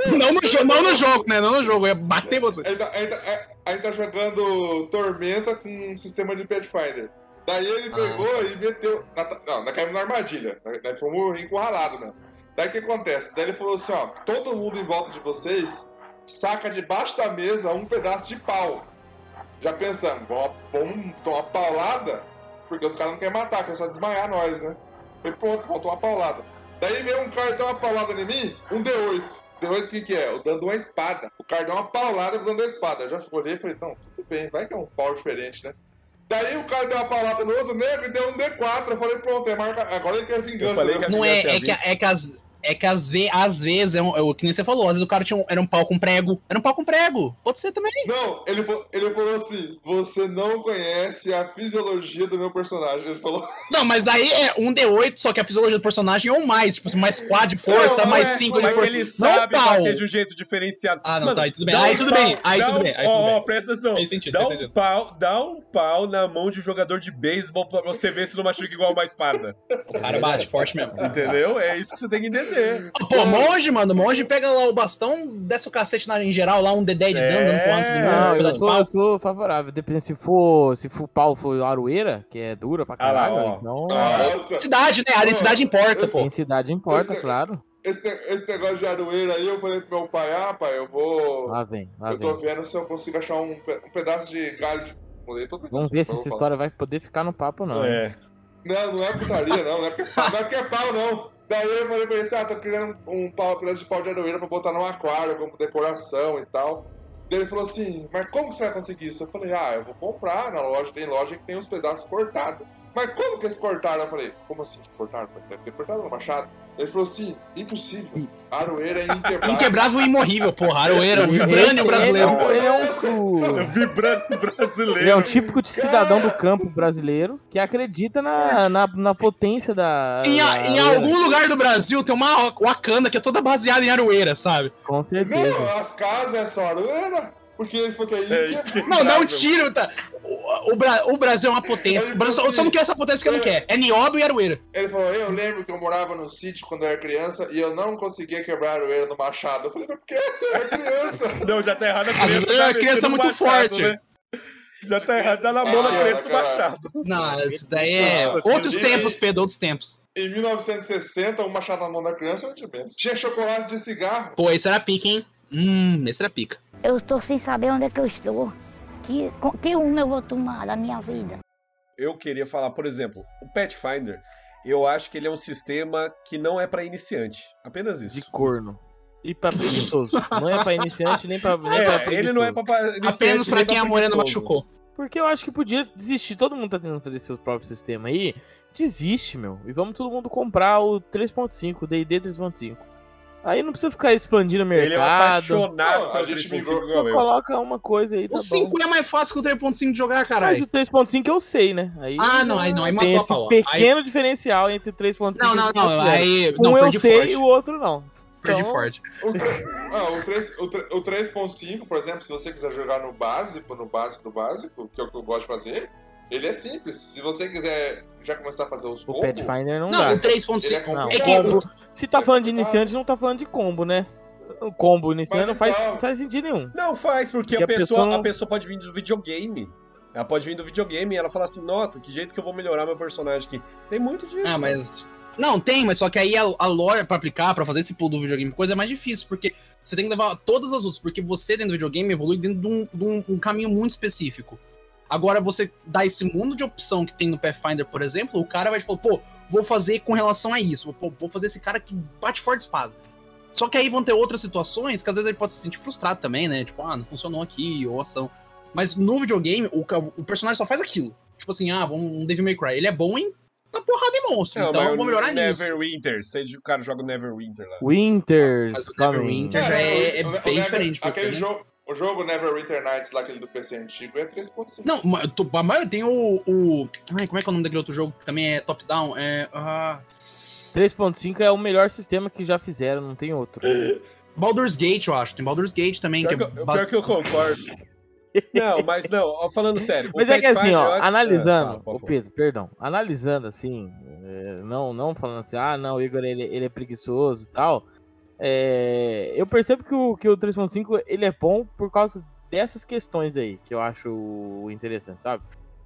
Não no, jo- não no jogo, né? Não no jogo. Eu ia bater você. tá- ele, tá- é- a gente tá jogando Tormenta com um sistema de Pathfinder. Daí ele Ah. pegou e meteu. na- não, nós caímos na armadilha. Nós nós fomos encurralados mesmo. Daí o que acontece? Daí ele falou assim: ó, todo mundo em volta de vocês saca debaixo da mesa um pedaço de pau. Já pensando, vamos, vamos tomar paulada, porque os caras não querem matar, querem só desmaiar nós, né? Falei, pronto, vamos tomar paulada. Daí veio um cara e deu uma paulada em mim, um D8. D8 o que, que é? O dano de uma espada. O cara deu uma paulada e o dano da espada. Eu já olhei e falei, não, tudo bem, vai que é um pau diferente, né? Daí o cara deu uma paulada no outro negro e deu um D4. Eu falei, pronto, é marca... agora ele quer vingança. Eu falei né? que a Não é, é a é que, é que as. É que às, ve às vezes, é, um, é o que nem você falou, às vezes o cara tinha um, era um pau com prego. Era um pau com prego. Pode ser também. Não, ele, ele falou assim: você não conhece a fisiologia do meu personagem. Ele falou. Não, mas aí é um D8, só que a fisiologia do personagem é um mais. Tipo assim, mais 4 de força, Não, mais é, 5 de Mas força. ele Não sabe pau. bater de um jeito diferenciado. Ah, não, Mano, tá, aí tudo bem. Aí um tudo pau, bem, aí tudo um- bem, aí ó, tudo ó, bem. presta atenção. Faz sentido, dá faz um sentido. pau, dá um pau na mão de um jogador de beisebol pra você ver se não machuca igual uma espada. O cara bate forte mesmo. Entendeu? É isso que você tem que entender. Pô, monge, mano, monge pega lá o bastão, desce o cacete na, em geral, lá um D10 de dano, dando pro alto de É. Não, um eu de sou, eu sou favorável. Depende se for, se for pau for aroeira, que é dura pra Ah lá, caralho. então, Nossa, Cidade, né? A densidade importa, pô. densidade importa, Esse- claro. esse, esse negócio de aroeira aí, eu falei pro meu pai: ah, pai, eu vou. Lá vem, lá eu tô vem. vendo se eu consigo achar um, um pedaço de galho. De... Vamos ver se essa falar. história vai poder ficar no papo, não. É. Não, não é putaria, não. Não é não é porque é pau, não. Daí eu falei pra ele assim, ah, tô um pau, um pedaço de pau de aroeira pra botar no aquário, como decoração e tal. Daí ele falou assim, mas como que você vai conseguir isso? Eu falei, ah, eu vou comprar na loja, tem loja que tem os pedaços cortados. Mas como que eles cortaram? Eu falei, como assim cortaram? Deve ter cortado no machado. Ele falou assim, impossível. Aroeira é inquebrável. Inquebrável e imorrível, porra. Aroeira, o Esse- vibrânio brasileiro. Ele é um, é um- Vibrando brasileiro. ele é um típico de cidadão do campo brasileiro que acredita na, na, na potência da. Em, a- em algum lugar do Brasil tem uma Wakanda que é toda baseada em aroeira, sabe? Com certeza. Não, as casas é só aroeira. Porque ele falou que é É, inquebrável. Não, dá um tiro, tá? O, o Bra- o Brasil é uma potência. O Brasil só, só não quer essa potência que não quer. É nióbio e aroeira. Ele falou, eu lembro que eu morava num sítio quando eu era criança e eu não conseguia quebrar a aroeira no machado. Eu falei, mas por que você era criança? Não, já tá errado a criança. vezes tá a criança é muito no machado, forte. né? Já tá errado, dá na mão da criança o machado. Não, isso daí é. Nossa, Outros tempos, Pedro, outros tempos. Em 1960, um machado na mão da criança era de menos. Tinha chocolate de cigarro. Pô, esse era pica, hein? Hum, esse era pica. Eu estou sem saber onde é que eu estou. Que, que rumo eu vou tomar da minha vida? Eu queria falar, por exemplo, o Pathfinder, eu acho que ele é um sistema que não é pra iniciante. Apenas isso. De corno. E pra preguiçoso. Não é pra iniciante nem pra. Nem pra É, ele não é pra pra iniciante, Apenas pra nem quem a morena preguiçoso. machucou. Porque eu acho que podia desistir. Todo mundo tá tentando fazer seu próprio sistema aí. Desiste, meu. E vamos todo mundo comprar o 3.5, o D&D 3.5. Aí não precisa ficar expandindo o Ele é mercado. apaixonado Não, a pelo gente 3.5 migrou- igual Só coloca uma coisa aí, tá O bom. 5 é mais fácil que o 3.5 de jogar, Mas caralho. o 3.5 eu sei, né? Aí Ah, não, aí não, aí tem matou a esse pau. pequeno diferencial entre 3.5 Não, e não, não. 3.0. Aí. Um Não, eu sei forte. e o outro não. perdi Então- forte. O, ah, o, 3 o, tre- o 3.5, por exemplo, se você quiser jogar no básico, no básico do básico, que é o que eu gosto de fazer, ele é simples. Se você quiser já começar a fazer os O combos, Pathfinder não, Não, dá. o 3.5. ele é Não, É combo. Se tá falando de iniciante, não tá falando de combo, né? O combo iniciante não faz, então- faz sentido nenhum. Não faz, porque Que a, a pessoa, pessoa não- a pessoa pode vir do videogame. Ela pode vir do videogame e ela fala assim, nossa, que jeito que eu vou melhorar meu personagem aqui. Tem muito disso. Ah, mas. Não, tem, mas só que aí a, a lore pra aplicar, pra fazer esse pulo do videogame, coisa é mais difícil, porque você tem que levar todas as outras, porque você dentro do videogame evolui dentro de um, de um- um caminho muito específico. Agora, você dá esse mundo de opção que tem no Pathfinder, por exemplo, o cara vai te falar, pô, vou fazer com relação a isso, pô, vou fazer esse cara que bate forte espada. Só que aí vão ter outras situações que às vezes ele pode se sentir frustrado também, né? Tipo, ah, não funcionou aqui, ou ação. Mas no videogame, o, o personagem só faz aquilo. Tipo assim, ah, vamos um Devil May Cry. Ele é bom em na porrada de monstro, Não, então eu vou melhorar nisso. Neverwinter, você o cara joga o Neverwinter lá. Winters, Mas o coming. Neverwinter já é- é o bem Never- diferente, porque, Aquele né? jogo, o jogo Neverwinter Nights, lá, aquele do PC antigo, é 3.5. Não, mas tem o, o. Ai, como é que é o nome daquele outro jogo que também é top-down? É. ah, 3.5 é o melhor sistema que já fizeram, não tem outro. Baldur's Gate, eu acho. Tem Baldur's Gate também, Pior que que, é eu- pior base- que eu concordo. Não, mas não, falando sério. Mas é que assim, ó, acho- analisando, Ah, pode o. Pedro, perdão, analisando assim, é, não, não falando assim, ah, não, o Igor ele, ele é preguiçoso e tal, é, eu percebo que o, que o 3.5 ele é bom por causa dessas questões aí, que eu acho interessante, sabe?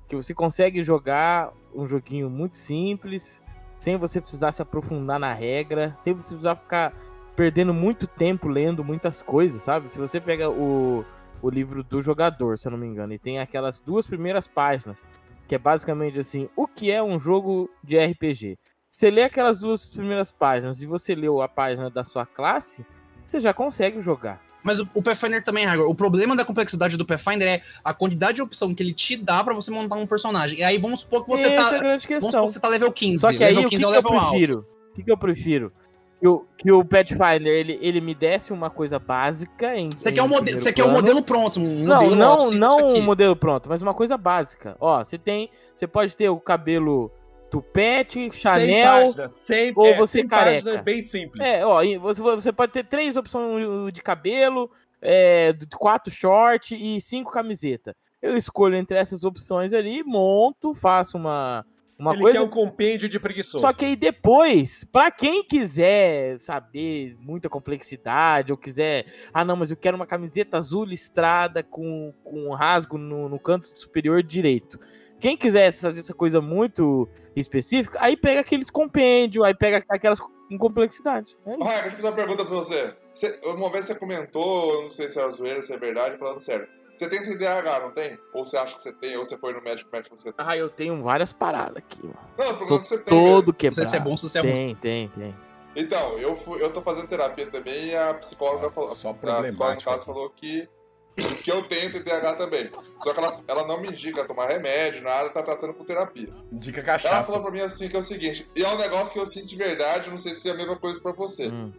Que você consegue jogar um joguinho muito simples, sem você precisar se aprofundar na regra, sem você precisar ficar perdendo muito tempo lendo muitas coisas, sabe? Se você pega o, o livro do jogador, se eu não me engano, e tem aquelas duas primeiras páginas, que é basicamente assim, o que é um jogo de RPG? Você lê aquelas duas primeiras páginas e você leu a página da sua classe, você já consegue jogar. Mas o, o Pathfinder também, Hagor, o problema da complexidade do Pathfinder é a quantidade de opção que ele te dá pra você montar um personagem. E aí vamos supor que você Essa tá. é a grande Vamos supor questão. que você tá level 15. Só que aí, level o que, 15 que é o eu level alto. prefiro? O que, que eu prefiro? Que o, que o Pathfinder, ele, ele me desse uma coisa básica em Você em quer, um mode... primeiro você quer um modelo pronto, um Não, modelo não, assim, não um modelo pronto, mas uma coisa básica. Ó, você tem, você pode ter o cabelo tupete, 100 Chanel, páginas, 100, ou é, você 100 careca. páginas, bem simples. É, ó, você, você pode ter três opções de cabelo, é, quatro short e cinco camiseta. Eu escolho entre essas opções ali, monto, faço uma, uma Ele coisa. quer um compêndio de preguiçoso. Só que aí depois, pra quem quiser saber muita complexidade, ou quiser, ah não, mas eu quero uma camiseta azul listrada com, com um rasgo no, no canto superior direito. Quem quiser fazer essa coisa muito específica, aí pega aqueles compêndios, aí pega aquelas com complexidade. É. Raia, deixa eu fazer uma pergunta pra você. Você- Uma vez você comentou, eu não sei se é zoeira, se é verdade, falando sério. Você tem TDAH, não tem? Ou você acha que você tem, ou você foi no médico, o médico falou que você tem? Ah, eu tenho várias paradas aqui, mano. Não, perguntando se você tem. todo Não sei quebrado. se é bom, se isso é ruim. Tem, tem, tem. Então, eu, fui, eu tô fazendo terapia também e a psicóloga Nossa, falou. só a psicóloga, no caso, falou que, que eu tenho TDAH também. Só que ela, ela não me indica tomar remédio, nada, tá tratando com terapia. Dica Ela cachaça. falou pra mim assim que é o seguinte, e é um negócio que eu sinto de verdade, não sei se é a mesma coisa pra você. Hum.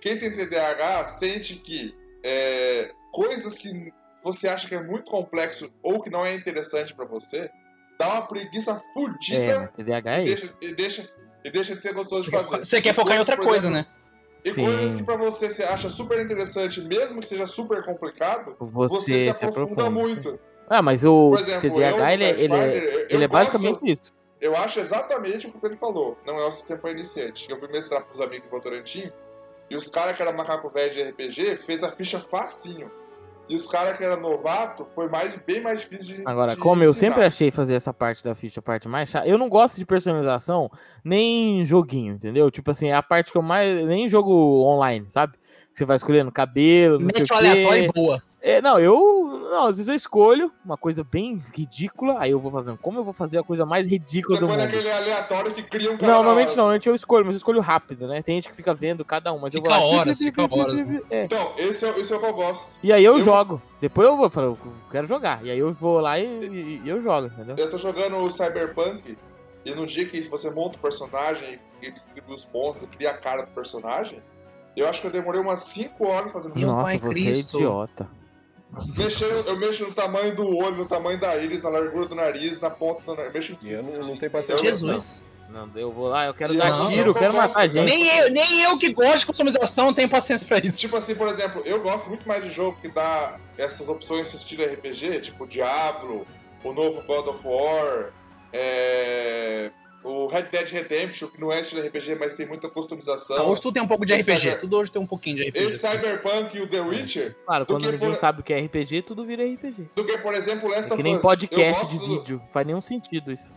Quem tem TDAH sente que é, coisas que você acha que é muito complexo ou que não é interessante pra você, dá uma preguiça É, fudida mas TDAH é e, isso. deixa, e, deixa, e deixa de ser gostoso Você de fazer. você quer focar em outra coisa, exemplo, né? E Sim. coisas que pra você você acha super interessante, mesmo que seja super complicado, Você, você, se se aprofunda, aprofunda. muito. Ah, mas o exemplo, TDAH, eu, ele, é- ele, é, ele é gosto- basicamente isso. Eu acho exatamente o que ele falou. Não é o sistema para iniciante. Eu fui mestrar pros amigos em Votorantim e os caras que eram macaco velho de RPG fez a ficha facinho. E os caras que eram novato foi mais, bem mais difícil de Agora, de como eu ensinar. sempre achei fazer essa parte da ficha a parte mais chata, eu não gosto de personalização nem joguinho, entendeu? Tipo assim, é a parte que eu mais. Nem jogo online, sabe? Você vai escolhendo cabelo, não sei Mete o o quê. aleatório boa. É, não, eu. Não, às vezes eu escolho uma coisa bem ridícula, aí eu vou fazendo. Como eu vou fazer a coisa mais ridícula Você do põe mundo? naquele aleatório que cria um cara Não, normalmente não, normalmente eu escolho, mas eu escolho rápido, né? Tem gente que fica vendo cada um, mas eu vou Fica lá. horas, fica horas. É. Então, esse é, esse é o que eu gosto. E aí eu, Eu- jogo. Depois eu vou falar, eu quero jogar. E aí eu vou lá e, e- e eu jogo, entendeu? Eu tô jogando o Cyberpunk e no dia que você monta o personagem e distribui os pontos e cria a cara do personagem, eu acho que eu demorei umas 5 horas fazendo Meu Nossa, pai você Cristo. é idiota. Mexendo, eu mexo no tamanho do olho, no tamanho da íris, na largura do nariz, na ponta do nariz. Eu mexo em E eu não, não tenho paciência. Jesus. Não, eu vou lá, eu quero Não, dar tiro, eu quero matar gente. Nem eu, nem eu que gosto de customização tenho paciência pra isso. Tipo assim, por exemplo, eu gosto muito mais de jogo que dá essas opções de estilo RPG, tipo Diablo, o novo God of War, é, o Red Dead Redemption, que não é estilo RPG, mas tem muita customização. Então, hoje tudo tem um pouco de RPG. cyber- Tudo hoje tem um pouquinho de RPG. Esse assim. Cyberpunk e o The Witcher, Claro, do quando que ninguém por- sabe o que é RPG, tudo vira RPG. do que, por exemplo, Last É of que nem podcast de gosto do- vídeo. Faz nenhum sentido isso.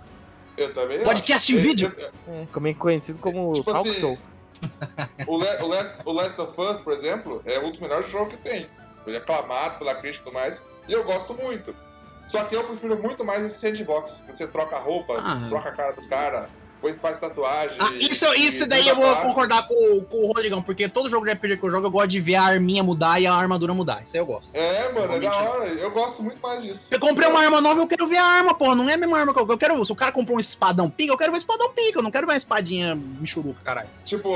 Eu também Podcast em vídeo? Eu- É, também conhecido como Tipo talk assim, show. O, Le- o Last, o Last of Us, por exemplo, é um dos melhores jogos que tem. Ele é aclamado pela crítica e tudo mais. E eu gosto muito. Só que eu prefiro muito mais esse sandbox. que Você troca a roupa, Ah. troca a cara do cara, depois faz tatuagem. Ah, e- isso, isso daí eu vou concordar com, com o Rodrigão, porque todo jogo de RPG que eu jogo, eu gosto de ver a arminha mudar e a armadura mudar. Isso aí eu gosto. É, mano, é da hora. Eu gosto muito mais disso. Eu comprei uma arma nova, eu quero ver a arma, porra. Não é a mesma arma que eu, eu quero. Se o cara comprou um espadão pica, eu quero ver espadão pica. Eu não quero ver uma espadinha michuruca, caralho. Tipo,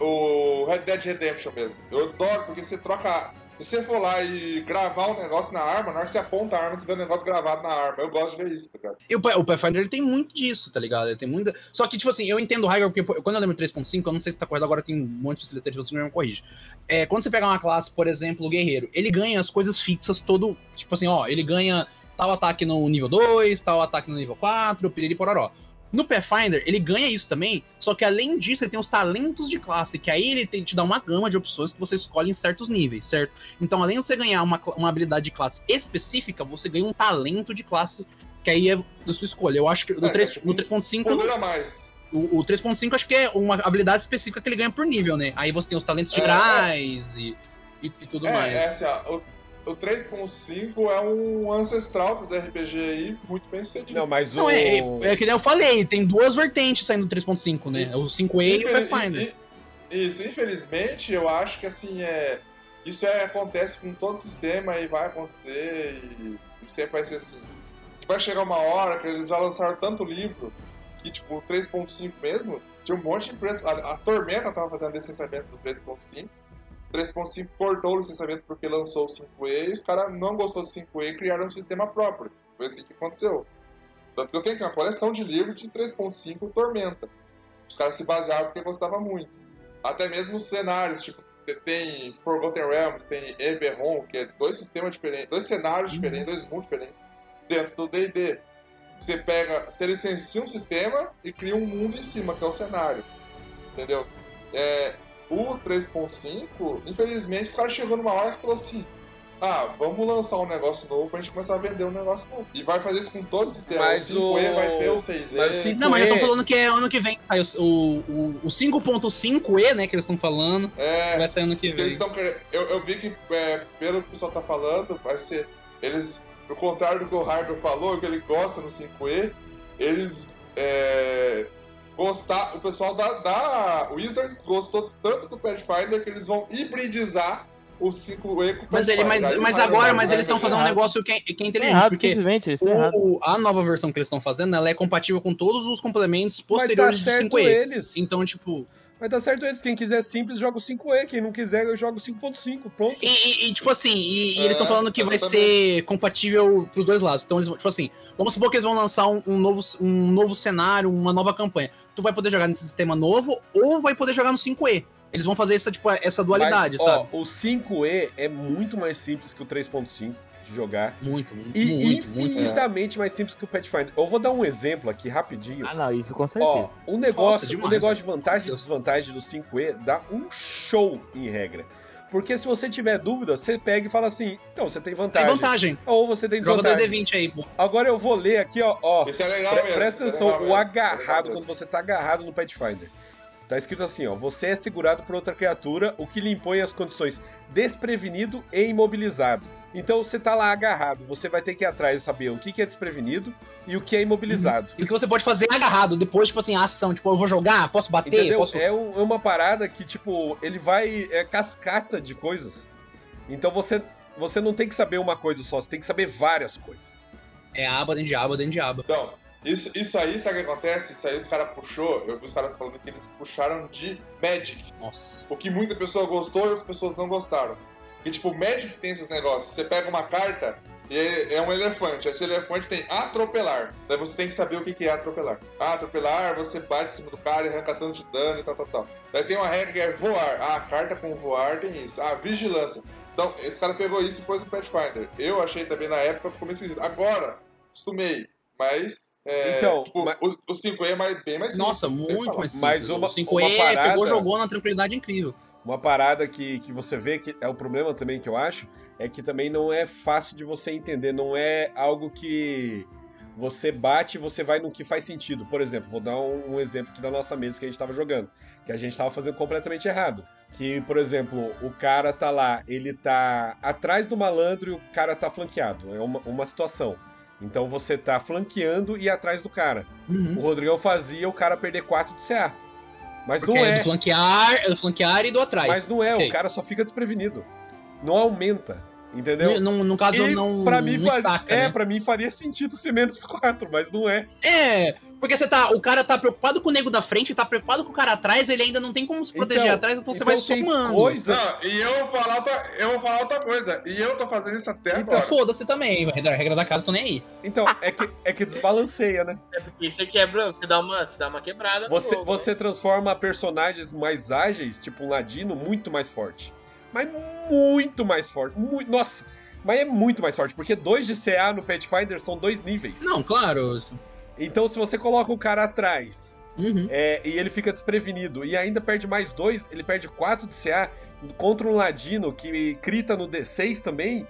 o Red Dead Redemption mesmo. Eu adoro porque você troca. Se você for lá e gravar um negócio na arma, na hora que você aponta a arma, você vê o negócio gravado na arma. Eu gosto de ver isso, tá ligado? E o, o Pathfinder tem muito disso, tá ligado? Ele tem muita. Só que, tipo assim, eu entendo o Hygor, porque quando eu lembro 3.5, eu não sei se tá correto agora, tem um monte de facilitante, você não me corrige. É, quando você pegar uma classe, por exemplo, o guerreiro, ele ganha as coisas fixas todo. Tipo assim, ó, ele ganha tal ataque no nível 2, tal ataque no nível 4, piriri pororó. No Pathfinder, ele ganha isso também, só que além disso, ele tem os talentos de classe, que aí ele tem, te dá uma gama de opções que você escolhe em certos níveis, certo? Então, além de você ganhar uma, uma habilidade de classe específica, você ganha um talento de classe, que aí é da sua escolha. Eu acho que no É, 3 é tipo no um 3.5, Poder a mais. o, o 3.5 acho que é uma habilidade específica que ele ganha por nível, né? Aí você tem os talentos de É, Grais e, e, tudo É, mais. é assim, ó, o, o 3.5 é um ancestral pros RPG aí, muito bem sucedido. Não, mas Não, o. é, é, é que nem eu falei, tem duas vertentes saindo do 3.5, né? O 5E e o Pathfinder. Isso, infelizmente, eu acho que assim, é. Isso é, acontece com todo sistema e vai acontecer e, e sempre vai ser assim. Vai chegar uma hora que eles já lançaram tanto livro que, tipo, o 3.5 mesmo, tinha um monte de empresa. A, a Tormenta tava fazendo licenciamento do 3.5. O 3.5 cortou o licenciamento porque lançou o 5E e os caras não gostou do 5E e criaram um sistema próprio. Foi assim que aconteceu. Tanto que eu tenho aqui uma coleção de livros de 3.5 Tormenta. Os caras se basearam porque gostavam muito. Até mesmo os cenários, tipo, te- tem Forgotten Realms, tem Eberron, que é dois sistemas diferentes, dois cenários diferentes, dois mundos diferentes dentro do D&D. Você pega, você licencia um sistema e cria um mundo em cima, que é o cenário. Entendeu? É, o 3.5, infelizmente, os caras chegou numa hora que falou assim: ah, vamos lançar um negócio novo pra gente começar a vender um negócio novo. E vai fazer isso com todos os sistemas. Mas o 5E o- vai ter o 6E. mas o 5E Não, mas eu tô falando que é ano que vem que sai o, o, o 5.5E, né, que eles estão falando, É, vai sair ano que eles vem. estão querendo. Eu, eu vi que, é, pelo que o pessoal tá falando, vai ser. Eles, ao contrário do que o Hardware falou, que ele gosta no 5E, eles. É, gostar, o pessoal da, da Wizards gostou tanto do Pathfinder que eles vão hibridizar o 5E com o Mas, Pathfinder. ele, mas, mas Hardware agora, vai- mas vai eles estão fazendo um errado. negócio que é, que é Tá inteligente, errado, porque errados. o, a nova versão que eles estão fazendo, ela é compatível com todos os complementos Mas tá posteriores do certo 5E. eles. Então, tipo, Mas tá certo eles. Quem quiser simples, joga o 5E. Quem não quiser, eu jogo o 5.5. Pronto. E, e- e, tipo assim, e, e eles estão falando que vai exatamente. ser compatível pros dois lados. Então, eles vão, tipo assim, vamos supor que eles vão lançar um, um novo, um novo cenário, uma nova campanha. Tu vai poder jogar nesse sistema novo ou vai poder jogar no 5E. Eles vão fazer essa, tipo, essa dualidade, Mas, sabe? Ó, o 5E é muito mais simples que o 3.5 de jogar. Muito, muito, E muito, muito. infinitamente mais simples que o Pathfinder. Eu vou dar um exemplo aqui rapidinho. Ah, não, isso com Ó, certeza. o negócio, Nossa, o demais, negócio de vantagem e desvantagem do 5E dá um show em regra. Porque se você tiver dúvida, você pega e fala assim, então você tem Tem vantagem. vantagem. Ou você tem Joga desvantagem. DD20 aí, pô. Agora eu vou ler aqui, ó. ó Isso é legal pre- mesmo. presta é atenção, legal o mesmo, é agarrado, mesmo. quando você tá agarrado no Pathfinder. Tá escrito assim, ó. Você é segurado por outra criatura, o que lhe impõe as condições desprevenido e imobilizado. Então você tá lá agarrado, você vai ter que ir atrás e saber o que que é desprevenido e o que é imobilizado. E o que você pode fazer agarrado, depois, tipo assim, a ação. Tipo, eu vou jogar, posso bater, Entendeu? posso... É, um- é uma parada que, tipo, ele vai. É cascata de coisas. Então você, você não tem que saber uma coisa só, você tem que saber várias coisas. É aba dentro de aba dentro de aba. Então, isso, isso aí, sabe o que acontece? Isso aí os caras puxou, eu vi os caras falando que eles puxaram de Magic. Nossa. O que muita pessoa gostou e outras pessoas não gostaram. E tipo, Magic tem esses negócios. Você pega uma carta E é um elefante. Esse elefante tem atropelar. Daí você tem que saber o que é atropelar. Ah, atropelar, você bate em cima do cara e arranca tanto de dano e tal, tal, tal. Daí tem uma regra que é voar. Ah, a carta com voar tem isso. Ah, vigilância. Então, esse cara pegou isso e pôs no Pathfinder. Eu achei também na época, ficou meio esquisito. Agora, acostumei. Mas, é, Então, tipo, mas- o, o 5E é mais, bem mais Nossa, simples, que muito mais simples. Mas uma- o 5E uma parada- pegou, jogou na tranquilidade incrível. Uma parada que, que você vê que é o problema também que eu acho é que também não é fácil de você entender, não é algo que você bate e você vai no que faz sentido. Por exemplo, vou dar um, um exemplo aqui da nossa mesa que a gente tava jogando, que a gente tava fazendo completamente errado. Que, por exemplo, o cara tá lá, ele tá atrás do malandro e o cara tá flanqueado. É uma, uma situação. Então você tá flanqueando e atrás do cara. Uhum. O Rodrigão fazia o cara perder 4 de CA. Mas Porque não é é. do flanquear, é do flanquear e do atrás. Mas não é, Ok. o cara só fica desprevenido. Não aumenta, entendeu? No, no- caso, E não, pra mim não faz- estaca, É, né? pra mim faria sentido ser menos 4, mas não é. É, porque você tá. O cara tá preocupado com o nego da frente, tá preocupado com o cara atrás, ele ainda não tem como se proteger Então, atrás, então, você então vai tem somando. coisas. Não, e eu vou falar outra, eu vou falar outra coisa. E eu tô fazendo isso até Então, agora. Foda-se também, a regra, a regra da casa, tô nem aí. Então, é que, é que desbalanceia, né? É porque você quebra, você dá uma, você dá uma quebrada Você, jogo, você transforma personagens mais ágeis, tipo um ladino, muito mais forte. Mas muito mais forte. Muito, nossa, mas é muito mais forte, porque 2 de CA no Pathfinder são dois níveis. Não, claro. Então, se você coloca o cara atrás Uhum. É, e ele fica desprevenido. E ainda perde mais dois, ele perde 4 de CA contra um Ladino que crita no D6 também.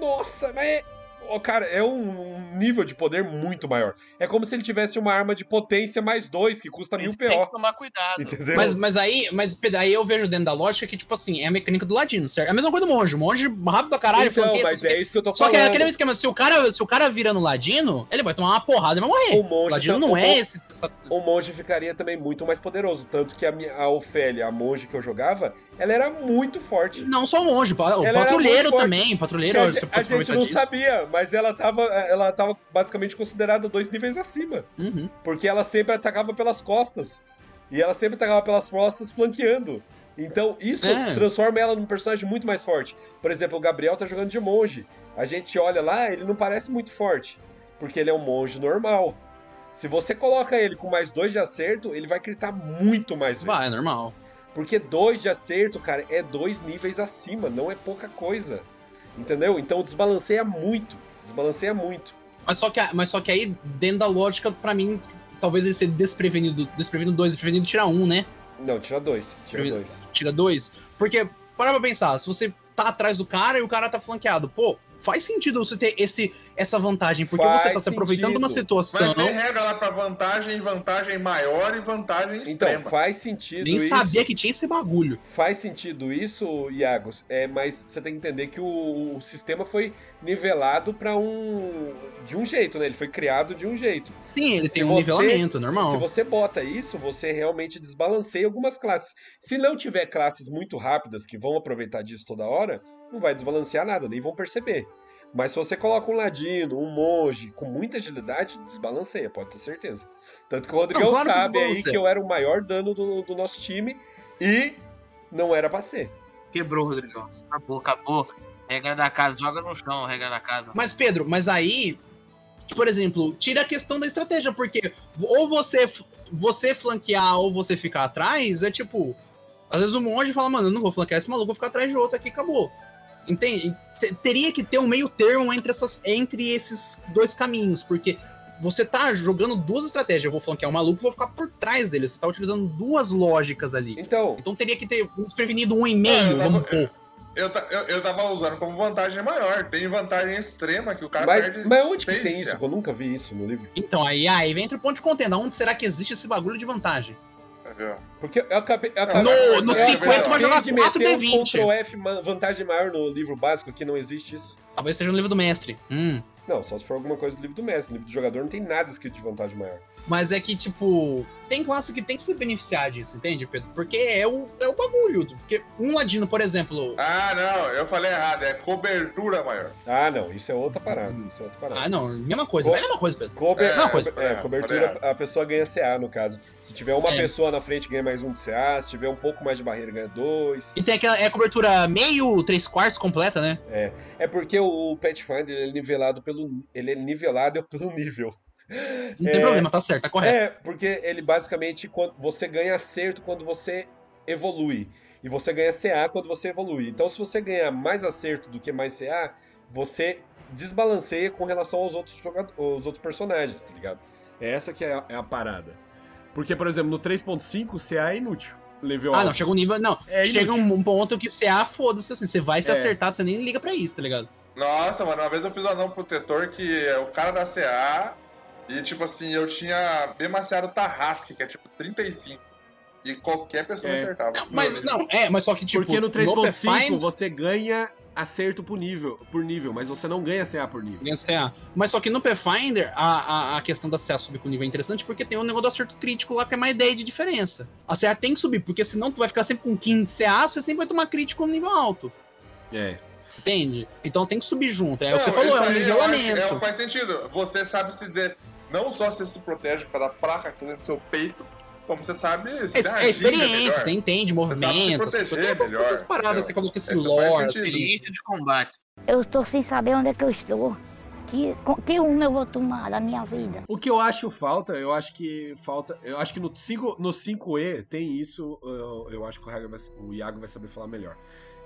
Nossa, mas é. Ó, cara, é um, nível de poder muito maior. É como se ele tivesse uma arma de potência mais dois, que custa mil que tem PO. que tomar cuidado. Entendeu? Mas, mas aí, mas aí eu vejo dentro da lógica que, tipo assim, é a mecânica do ladino, certo? É a mesma coisa do monge. O monge rápido pra caralho, então, flanqueia, mas é isso que eu tô Só que falando. é aquele esquema, se o cara, se o cara vira no ladino, ele vai tomar uma porrada e vai morrer. O O monge, ladino tá- não o é esse. essa- O monge ficaria também muito mais poderoso. Tanto que a, minha, a Ofélia, a monge que eu jogava, ela era muito forte. Não só o monge, o Ela patrulheiro também. Que Patrulheiro, a, a gente não disso. sabia, mas ela tava, ela tava basicamente considerada dois níveis acima. Uhum. Porque ela sempre atacava pelas costas. E ela sempre atacava pelas costas flanqueando. Então, isso É. transforma ela num personagem muito mais forte. Por exemplo, o Gabriel tá jogando de monge. A gente olha lá, ele não parece muito forte. Porque ele é um monge normal. Se você coloca ele com mais dois de acerto, ele vai gritar muito mais vezes. Vai, é normal. Porque dois de acerto, cara, é dois níveis acima, não é pouca coisa. Entendeu? Então desbalanceia muito. Desbalanceia muito. Mas só que, mas só que aí, dentro da lógica, pra mim, talvez ele ser desprevenido, desprevenido dois, desprevenido tira um, né? Não, tira dois. Tira Tira- dois. Tira dois. Porque, para pra pensar, se você tá atrás do cara e o cara tá flanqueado, pô, faz sentido você ter esse, essa vantagem, porque Faz você tá se aproveitando de uma situação. Mas tem regra lá pra vantagem, vantagem maior e vantagem Então, extrema. faz sentido Nem isso. sabia que tinha esse bagulho. Faz sentido isso, Iagos, é, mas você tem que entender que o, o sistema foi nivelado pra um. de um jeito, né? Ele foi criado de um jeito. Sim, ele Se tem um você- nivelamento, normal. Se você bota isso, você realmente desbalanceia algumas classes. Se não tiver classes muito rápidas que vão aproveitar disso toda hora, não vai desbalancear nada, nem vão perceber. Mas se você coloca um ladino, um monge com muita agilidade, desbalanceia, pode ter certeza. Tanto que o Rodrigão Não, claro que sabe aí desbalanceia. que eu era o maior dano do, do nosso time e não era pra ser. Quebrou, Rodrigão. Acabou, acabou. Regra da casa, joga no chão, regra da casa. Mas, Pedro, mas aí, por exemplo, tira a questão da estratégia, porque ou você, você flanquear ou você ficar atrás, é tipo. Às vezes o monge fala, mano, eu não vou flanquear esse maluco, vou ficar atrás de outro aqui, acabou. Entende? Te- Teria que ter um meio termo entre, essas, entre esses dois caminhos, porque você tá jogando duas estratégias. Eu vou flanquear o maluco e vou ficar por trás dele. Você tá utilizando duas lógicas ali. Então, Então teria que ter prevenido um e meio, É, eu tava- vamos pôr. Eu, eu, eu tava usando como vantagem maior. Tem vantagem extrema que o cara mas, perde. mas onde que tem isso? já. Que eu nunca vi isso no livro. Então, aí, aí vem entre o ponto de contenda. Onde será que existe esse bagulho de vantagem? Porque eu acabei. Eu acabei No, no é, 50 vai jogar de meter 4D20. um Ctrl F vantagem maior no livro básico que não existe isso. Talvez seja no livro do mestre. Hum. Não, só se for alguma coisa do livro do mestre. No livro do jogador não tem nada escrito de vantagem maior. Mas é que, tipo, tem classe que tem que se beneficiar disso, entende, Pedro? Porque é o, é o bagulho. Porque um ladino, por exemplo. Ah, não, eu falei errado, é cobertura maior. Ah, não, isso é outra parada. Isso é outra parada. Ah, não, mesma coisa. Co- É a mesma coisa, Pedro. Cober- É, Não, coisa. É, É, cobertura, a pessoa ganha CA, no caso. Se tiver uma É. pessoa na frente, ganha mais um de CA. Se tiver um pouco mais de barreira, ganha dois. E tem aquela é a cobertura meio, três quartos completa, né? É porque o, o Pathfinder ele é nivelado pelo. Ele é nivelado pelo nível. Não tem É. problema, tá certo, tá correto. É, porque ele basicamente quando você ganha acerto quando você evolui. E você ganha CA quando você evolui. Então, se você ganha mais acerto do que mais CA, você desbalanceia com relação aos outros, jogadores, aos outros personagens, tá ligado? É essa que é a, é a parada. Porque, por exemplo, no 3.5, CA é inútil. Level Ah, alto. não, chega um nível. Não, É chega um, um ponto que CA, foda-se assim. Você vai se É. acertar, você nem liga pra isso, tá ligado? Nossa, mano, uma vez eu fiz um anão protetor que é o cara da CA e, tipo assim, eu tinha bem maciado Tarrasque, que é tipo 35. E qualquer pessoa É. acertava. Mas, não, é, mas só que, tipo. Porque no 3.5 Pathfinder, você ganha acerto por nível, por nível, mas você não ganha CA por nível. ganha CA. Mas só que no Pathfinder, a, a, a questão da CA subir com nível é interessante porque tem um negócio do acerto crítico lá que é mais ideia de diferença. A CA tem que subir, porque senão tu vai ficar sempre com 15 CA, você sempre vai tomar crítico no nível alto. É. Entende? Então tem que subir junto. É o Não, que você falou, é um que nivelamento. É, faz sentido. Você sabe se. De... Não só você se protege por causa da placa que tá dentro do seu peito, como você sabe. se É, é experiência, melhor. você entende sabe se movimento, essas, melhor, essas paradas entendeu? que você coloca esse Isso lore. Experiência de combate. Eu estou sem saber onde é que eu estou. Que, que rumo eu vou tomar da minha vida? O que eu acho falta, eu acho que falta. Eu acho que no, 5, no 5E tem isso. Eu, eu acho que o, vai- o Iago vai saber falar melhor.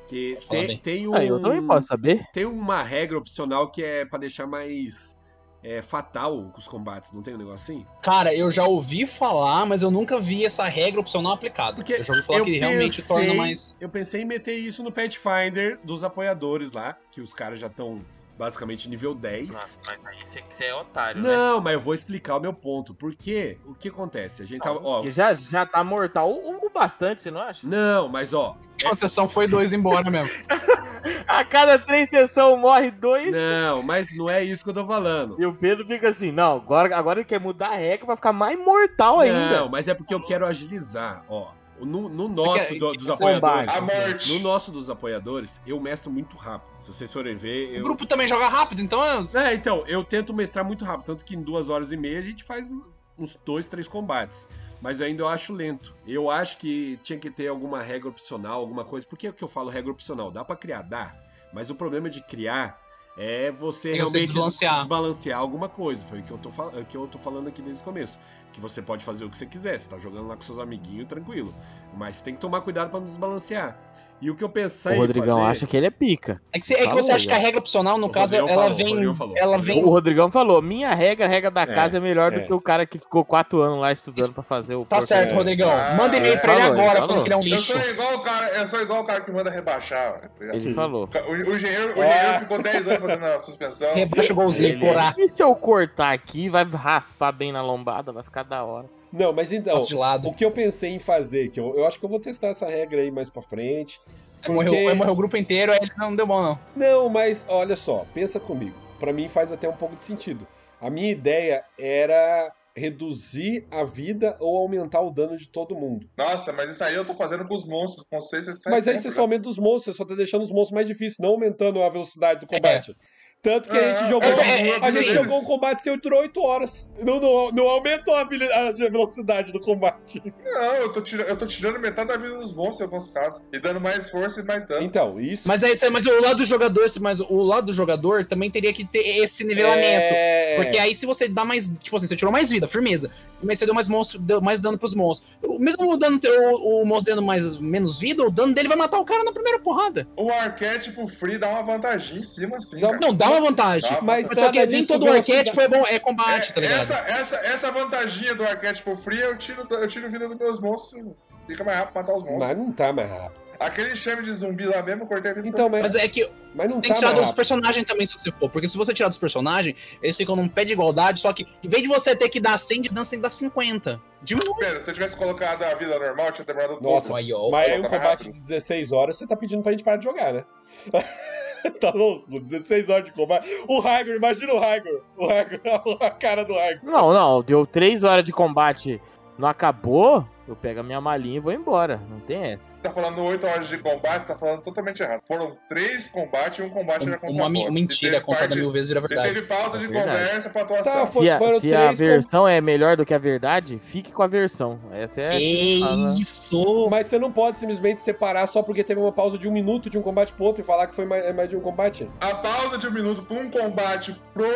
Que tem, tem um. Ah, eu também posso saber. Tem uma regra opcional que é pra deixar mais é, fatal os combates, não tem um negócio assim? Cara, eu já ouvi falar, mas eu nunca vi essa regra opcional aplicada. Porque eu já ouvi falar que realmente pensei- torna mais. Eu pensei em meter isso no Pathfinder dos apoiadores lá, que os caras já estão basicamente nível 10. Nossa, mas aí você, você é otário, né? Não, mas eu vou explicar o meu ponto. Porque o que acontece? A gente tava. Ó, Porque já, já tá mortal o, o bastante, você não acha? não, mas ó. A sessão foi dois embora mesmo. A cada três sessões morre dois. Não, mas não é isso que eu tô falando. E o Pedro fica assim, não, agora, agora ele quer mudar a regra pra ficar mais mortal ainda. Não, mas é porque eu quero agilizar, ó. No, no nosso quer- do- dos apoiadores. A morte. No nosso dos apoiadores, eu mestro muito rápido. Se vocês forem ver, O eu. grupo também joga rápido, então eu- É, então, eu tento mestrar muito rápido. Tanto que em duas horas e meia a gente faz uns dois, três combates. Mas ainda eu acho lento. Eu acho que tinha que ter alguma regra opcional, alguma coisa. Por que, que eu falo regra opcional? Dá pra criar? Dá. Mas o problema de criar é você realmente desbalancear. desbalancear alguma coisa. Foi o que eu, tô fal- que eu tô falando aqui desde o começo. Que você pode fazer o que você quiser. Você tá jogando lá com seus amiguinhos, tranquilo. Mas tem que tomar cuidado pra não desbalancear. E o que eu pensei o Rodrigão fazer... acha que ele é pica. É que, você, é que você acha que a regra opcional, no O caso, Rodrigão ela falou, vem. Ela O vem. O Rodrigão falou, minha regra, a regra da casa é, melhor é. do que o cara que ficou quatro anos lá estudando pra fazer o Tá porco. certo, É. Rodrigão. Ah, Manda e-mail pra ele falou, ele agora, falou. falando que ele é um Eu lixo. sou igual o cara, eu sou igual o cara que manda rebaixar, tá? Ele falou. O, o engenheiro, o engenheiro ficou 10 anos fazendo a suspensão. Rebaixa o golzinho, Ele- porá. E se eu cortar aqui, vai raspar bem na lombada, vai ficar da hora. Não, mas então... Passo de lado. O que eu pensei em fazer, que eu, eu acho que eu vou testar essa regra aí mais pra frente. Aí Morreu, porque- aí morreu o grupo inteiro, aí não deu bom, não. Não, mas olha só, pensa comigo. Pra mim faz até um pouco de sentido. A minha ideia era reduzir a vida ou aumentar o dano de todo mundo. Nossa, mas isso aí eu tô fazendo com os monstros. Com vocês, vocês Mas aí você né? só aumenta os monstros, você só tá deixando os monstros mais difíceis, não aumentando a velocidade do combate. Tanto que a gente É, jogou, é, é, a gente jogou um combate seu e durou 8 horas. Não, não, não aumentou a velocidade do combate. Não, eu tô, tirando, eu tô tirando metade da vida dos monstros em alguns casos. E dando mais força e mais dano. Então, isso. Mas aí, mas o lado do jogador, mas o lado do jogador também teria que ter esse nivelamento. É... Porque aí se você dá mais, tipo assim, você tirou mais vida, firmeza. Mas você deu mais monstro, deu mais dano pros monstros. O- Mesmo o dano, o, o monstro dando mais, menos vida, o dano dele vai matar o cara na primeira porrada. O arquétipo free dá uma vantagem em cima, assim. Não, cara. Não, dá uma vantagem. Dá. Mas só que nem todo arquétipo é bom, é combate, É, tá ligado? essa, essa, essa vantaginha do arquétipo free, eu tiro, eu tiro vida dos meus monstros. Fica mais rápido pra matar os monstros. Mas não tá mais rápido. Aquele chame de zumbi lá mesmo, eu cortei a vida Então, mas, Mas é que mas não tem tá que tirar dos personagens também, se você for. Porque se você tirar dos personagens, eles ficam num pé de igualdade, só que em vez de você ter que dar 100 de você tem que dar 50. Diminui. Pera, se eu tivesse colocado a vida normal, tinha demorado Nossa, dobro. Aí, ó. Mas aí um combate rápido. de 16 horas, você tá pedindo pra gente parar de jogar, né? tá louco? 16 horas de combate. O Raigor, imagina o Raigor. O Raigor, a cara do Raigor. Não, não, deu três horas de combate, não acabou, eu pego a minha malinha e vou embora. Não tem essa. Tá falando 8 horas de combate, tá falando totalmente errado. Foram três combates e um combate era contra Uma a boss. mentira contada mil vezes vira verdade. teve pausa É de verdade. conversa pra atuação. Tá, Se a, se a três com- versão é melhor do que a verdade, fique com a versão. Essa é. Que fala. isso! Mas você não pode simplesmente separar só porque teve uma pausa de um minuto de um combate pro outro e falar que foi mais, é mais de um combate? A pausa de um minuto pra um combate pro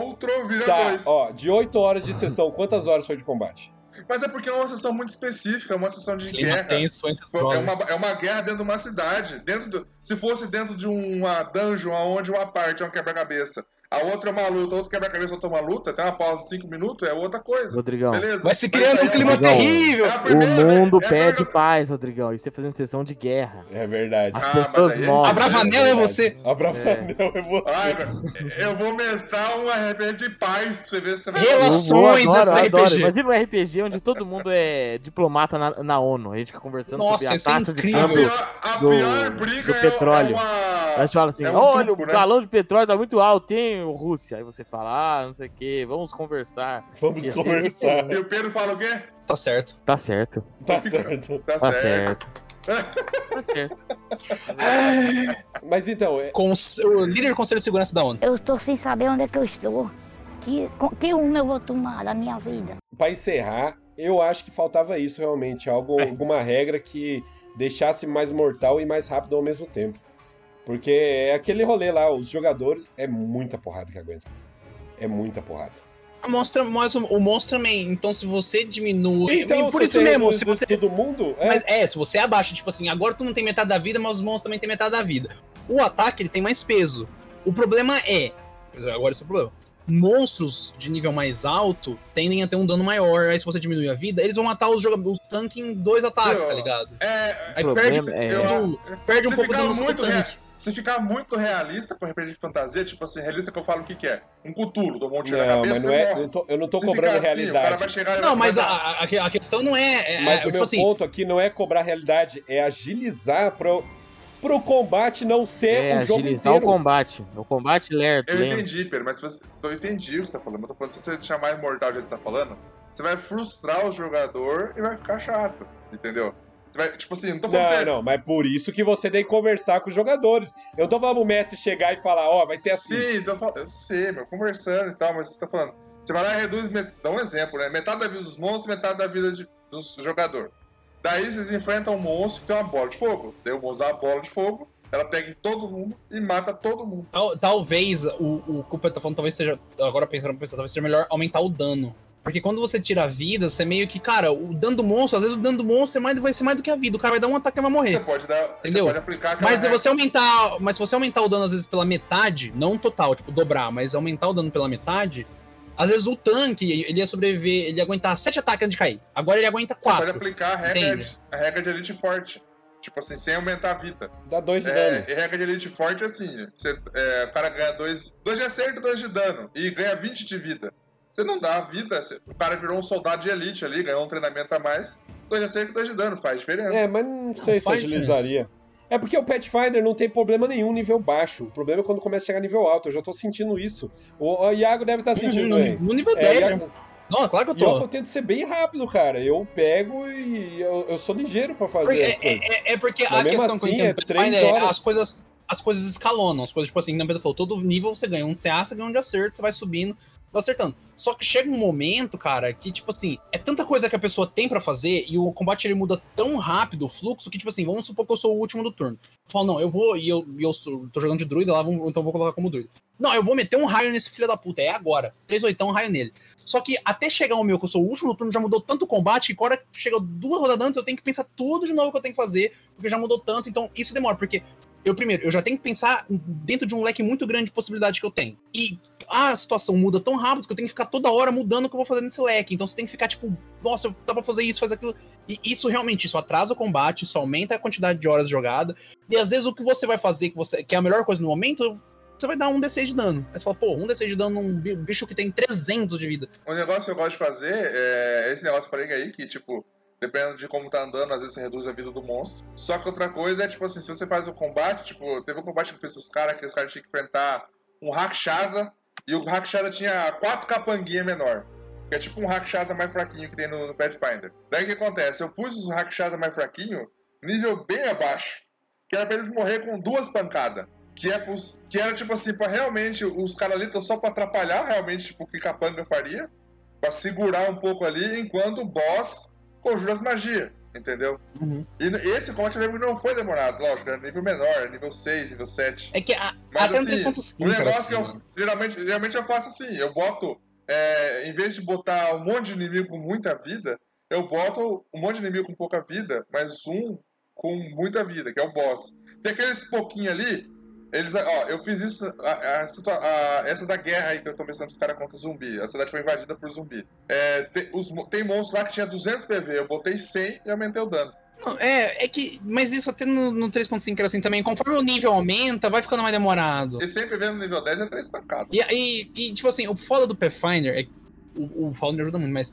outro vira Tá, dois. ó, de 8 horas de sessão, quantas horas foi de combate? Mas é porque é uma sessão muito específica, é uma sessão de Clima guerra. tenso entre os É uma, é uma guerra dentro de uma cidade. Dentro do, se fosse dentro de uma dungeon onde uma parte é um quebra-cabeça, a outra é uma luta, outro quebra-cabeça, outra é uma luta, tem uma pausa de 5 minutos, é outra coisa. Rodrigão. Beleza? Vai se criando um é clima Rodrigão, terrível! é a O primeira mundo vez- é a pede primeira- paz, Rodrigão. E você fazendo sessão de guerra. É verdade. As Ah, pessoas aí- morrem. A Bravanel é você. A Bravanel é, você. Ai, eu vou mestrar um RPG de paz pra você ver se você vai Relações, adoro, antes do adoro. RPG. Imagina um RPG onde todo mundo é diplomata na, na ONU. A gente fica conversando Nossa, sobre a é taxa de incrível. A câmbio. pior, a do- pior briga do é- petróleo. é uma... Aí você fala assim, é um olha, truco, o né? galão de petróleo tá muito alto, hein, Rússia? Aí você fala, ah, não sei o que, vamos conversar. Vamos Esse- conversar. E o Pedro fala o quê? Tá certo. Tá certo, Tá certo. Tá, tá certo. certo. tá certo. Mas então, é- Cons- o líder do Conselho de Segurança da ONU. Eu estou sem saber onde é que eu estou. Que, que rumo eu vou tomar da minha vida? pra encerrar, eu acho que faltava isso realmente. Algo, alguma regra que deixasse mais mortal e mais rápido ao mesmo tempo. Porque é aquele rolê lá, os jogadores, é muita porrada que aguenta. É muita porrada. Mostra, mas o, o monstro também. Então, se você diminui. Então, e por isso mesmo, se você. todo mundo, é, Mas é, se você abaixa, tipo assim, agora tu não tem metade da vida, mas os monstros também têm metade da vida. O ataque ele tem mais peso. O problema é. Agora esse é o problema. Monstros de nível mais alto tendem a ter um dano maior. Aí se você diminuir a vida, eles vão matar os jogadores, os tanques em dois ataques, tá ligado? É, Aí perde, é- eu- perde um pouco do ficar dano no muito tanque. Se ficar muito realista com RPG de fantasia, tipo assim, realista que eu falo o que, que é? Um cutulo, tomou um tiro na Não, cabeça mas não é. Eu, tô- eu não tô Se cobrando ficar assim, o cara realidade. vai chegar Não, mas a, a, a questão não é. é Mas é, o tipo meu assim, ponto aqui não é cobrar realidade, é agilizar pro, pro combate não ser É, o jogo agilizar o inteiro. combate. O combate lerdo, Eu lento. entendi, Pedro, mas se você... eu entendi o que você tá falando. Eu tô falando, se você deixar mais mortal do que você tá falando, você vai frustrar o jogador e vai ficar chato, entendeu? Você vai, tipo assim, não tô falando Não, você... não, mas por isso que você tem que conversar com os jogadores. Eu tô falando o mestre chegar e falar, ó, vai ser assim. Sim, tô falando, eu sei, meu, conversando e tal, mas você tá falando. Você vai lá e reduz, met- dá um exemplo, né? Metade da vida dos monstros, metade da vida de, do jogador. Daí vocês enfrentam um monstro que tem uma bola de fogo. Daí o monstro dá uma bola de fogo, ela pega em todo mundo e mata todo mundo. Tal- talvez o, o Cooper tá falando, talvez seja. Agora pensando, pensando, talvez seja melhor aumentar o dano. Porque quando você tira a vida, você meio que, cara, o dano do monstro, às vezes o dano do monstro é mais, vai ser mais do que a vida. O cara vai dar um ataque e vai Você morrer. pode dar. Entendeu? Você pode aplicar Mas se você aumentar. Mas se você aumentar o dano, às vezes, pela metade, não total, tipo, dobrar, mas aumentar o dano pela metade, às vezes o tanque, ele ia sobreviver, ele ia aguentar sete ataques antes de cair. Agora ele aguenta Você pode quatro. aplicar a regra, de, a regra de elite forte. Tipo assim, sem aumentar a vida. Dá dois de É, dano. e regra de elite forte é assim: você, é, o cara ganha dois, dois de acerto e dois de dano. E ganha 20 de vida. Você não dá a vida, você- o cara virou um soldado de elite ali, ganhou um treinamento a mais. Dois de acerto e dois de dano, faz diferença. É, mas não sei se faz agilizaria. É porque o Pathfinder não tem problema nenhum nível baixo. O problema é quando começa a chegar nível alto. Eu já tô sentindo isso. O, o Iago deve estar sentindo no, também. no nível É, 10, Iago- né? Não, claro que eu E eu, tô. eu tento ser bem rápido, cara. Eu pego e eu, eu sou ligeiro pra fazer Porque- as coisas. É, é porque Mas a questão que eu assim, entendo é Pathfinder é as coisas, as coisas escalonam. As coisas, tipo assim, na falou, todo nível você ganha um CA, você ganha um de acerto, você vai subindo, vai acertando. Só que chega um momento, cara, que, tipo assim, é tanta coisa que a pessoa tem pra fazer e o combate ele muda tão rápido o fluxo que, tipo assim, vamos supor que eu sou o último do turno. Eu falo, não, eu vou, e eu, eu sou- tô jogando de druida lá, vamos- então eu vou colocar como druida. Não, eu vou meter um raio nesse filho da puta, é agora. 3 oitão, um raio nele. Só que até chegar o meu, que eu sou o último do turno, já mudou tanto o combate que agora chega duas rodadas antes, eu tenho que pensar tudo de novo que eu tenho que fazer, porque já mudou tanto, então isso demora, porque eu primeiro, eu já tenho que pensar dentro de um leque muito grande de possibilidades que eu tenho. E a situação muda tão rápido que eu tenho que ficar toda hora mudando o que eu vou fazer nesse leque. Então você tem que ficar tipo, nossa, dá pra fazer isso, fazer aquilo. E isso realmente, isso atrasa o combate, isso aumenta a quantidade de horas jogada. E às vezes o que você vai fazer, que, você, que é a melhor coisa no momento, você vai dar um D6 de dano. Aí você fala, pô, um D6 de dano num bi- bicho que tem 300 de vida. O negócio que eu gosto de fazer é esse negócio falei aí, que, tipo, Dependendo de como tá andando, às vezes você reduz a vida do monstro. Só que outra coisa é, tipo assim, se você faz o combate, tipo, teve um combate que fez os caras, que os caras tinham que enfrentar um Rakshasa, e o Rakshasa tinha quatro capanguinhas menor. Que é tipo um Rakshasa mais fraquinho que tem no, no Pathfinder. Daí o que acontece? Eu pus os Rakshasa mais fraquinho, nível bem abaixo. Que era pra eles morrer com duas pancadas. Que, é pros, que era tipo assim, pra realmente os caras ali estão só pra atrapalhar realmente tipo, o que capanga faria. Pra segurar um pouco ali, enquanto o boss conjura as magias. Entendeu? Uhum. E esse combate eu lembro que não foi demorado, lógico, era nível menor, nível 6, nível 7. É que a, Mas até assim, o 3.5 negócio era que assim, eu, né? geralmente, geralmente eu faço assim, eu boto, é, em vez de botar um monte de inimigo com muita vida, eu boto um monte de inimigo com pouca vida, mas um com muita vida, que é o boss. Tem aqueles pouquinho ali, eles, ó, eu fiz isso, a- a a- essa da guerra aí que eu tô mencionando os caras contra zumbi, a cidade foi invadida por zumbi. É, tem, os tem monstros lá que tinha 200 PV, eu botei 100 e aumentei o dano. Não, É, é que. Mas isso até no, no 3.5 era assim também. Conforme o nível aumenta, vai ficando mais demorado. E 100 PV no nível 10 é 3 pancadas. E, e, e, tipo assim, o foda do Pathfinder é. O, o Fowler ajuda muito, mas.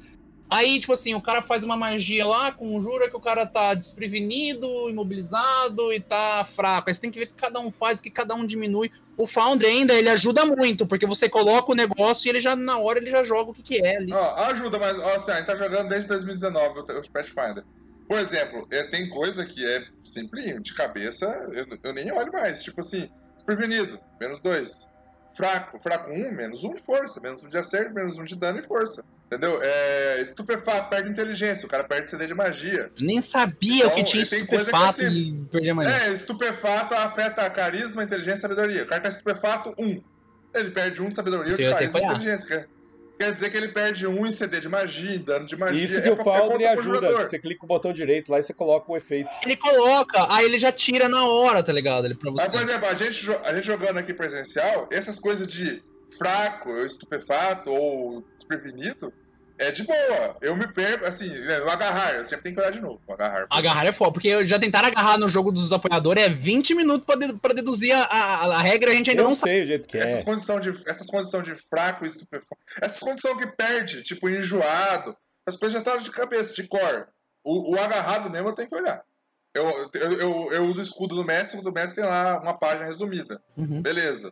Aí, tipo assim, o cara faz uma magia lá, conjura que o cara tá desprevenido, imobilizado e tá fraco. Aí você tem que ver o que cada um faz, o que cada um diminui. O Founder ainda, ele ajuda muito, porque você coloca o negócio e ele já, na hora, ele já joga o que que é ali. Ó, ajuda, mas ó, assim, a gente tá jogando desde 2019 o Pathfinder. Por exemplo, é, tem coisa que é simplinho, de cabeça, eu, eu nem olho mais. Tipo assim, desprevenido, menos 2. Fraco, fraco 1, um, menos 1 um de força, menos 1 um de acerto, menos 1 um de dano e força. Entendeu? É, estupefato, perde inteligência, o cara perde CD de magia. Nem sabia Então, o que tinha coisa que estupefato é e perdi a mania. É, estupefato afeta carisma, inteligência e sabedoria. O cara tá estupefato 1. Um. Ele perde 1 um de sabedoria Você de carisma e inteligência. Quer, dizer que ele perde 1 um em CD de magia, em dano de magia. Isso que é o é Foundry ajuda. Você clica o botão direito lá e você coloca o efeito. Ele coloca, aí ele já tira na hora, tá ligado? Ele pra Mas, você. por exemplo, a gente, a gente jogando aqui presencial, essas coisas de fraco, ou estupefato ou desprevenido, é de boa. Eu me perco, assim, né, no agarrar, eu sempre tenho que olhar de novo. no Agarrar. Agarrar é foda, porque já tentaram agarrar no jogo dos apoiadores, é 20 minutos pra, de- pra deduzir a, a, a regra, a gente ainda Eu não não sabe. sei o jeito que Essas é. condições de, essas condições de fraco e estupefato. Essas condições que perde, tipo, enjoado. As coisas já estão de cabeça, de cor. O, o agarrado mesmo eu tenho que olhar. Eu, eu, eu, eu uso o escudo do mestre, o do mestre tem lá uma página resumida. Uhum. Beleza.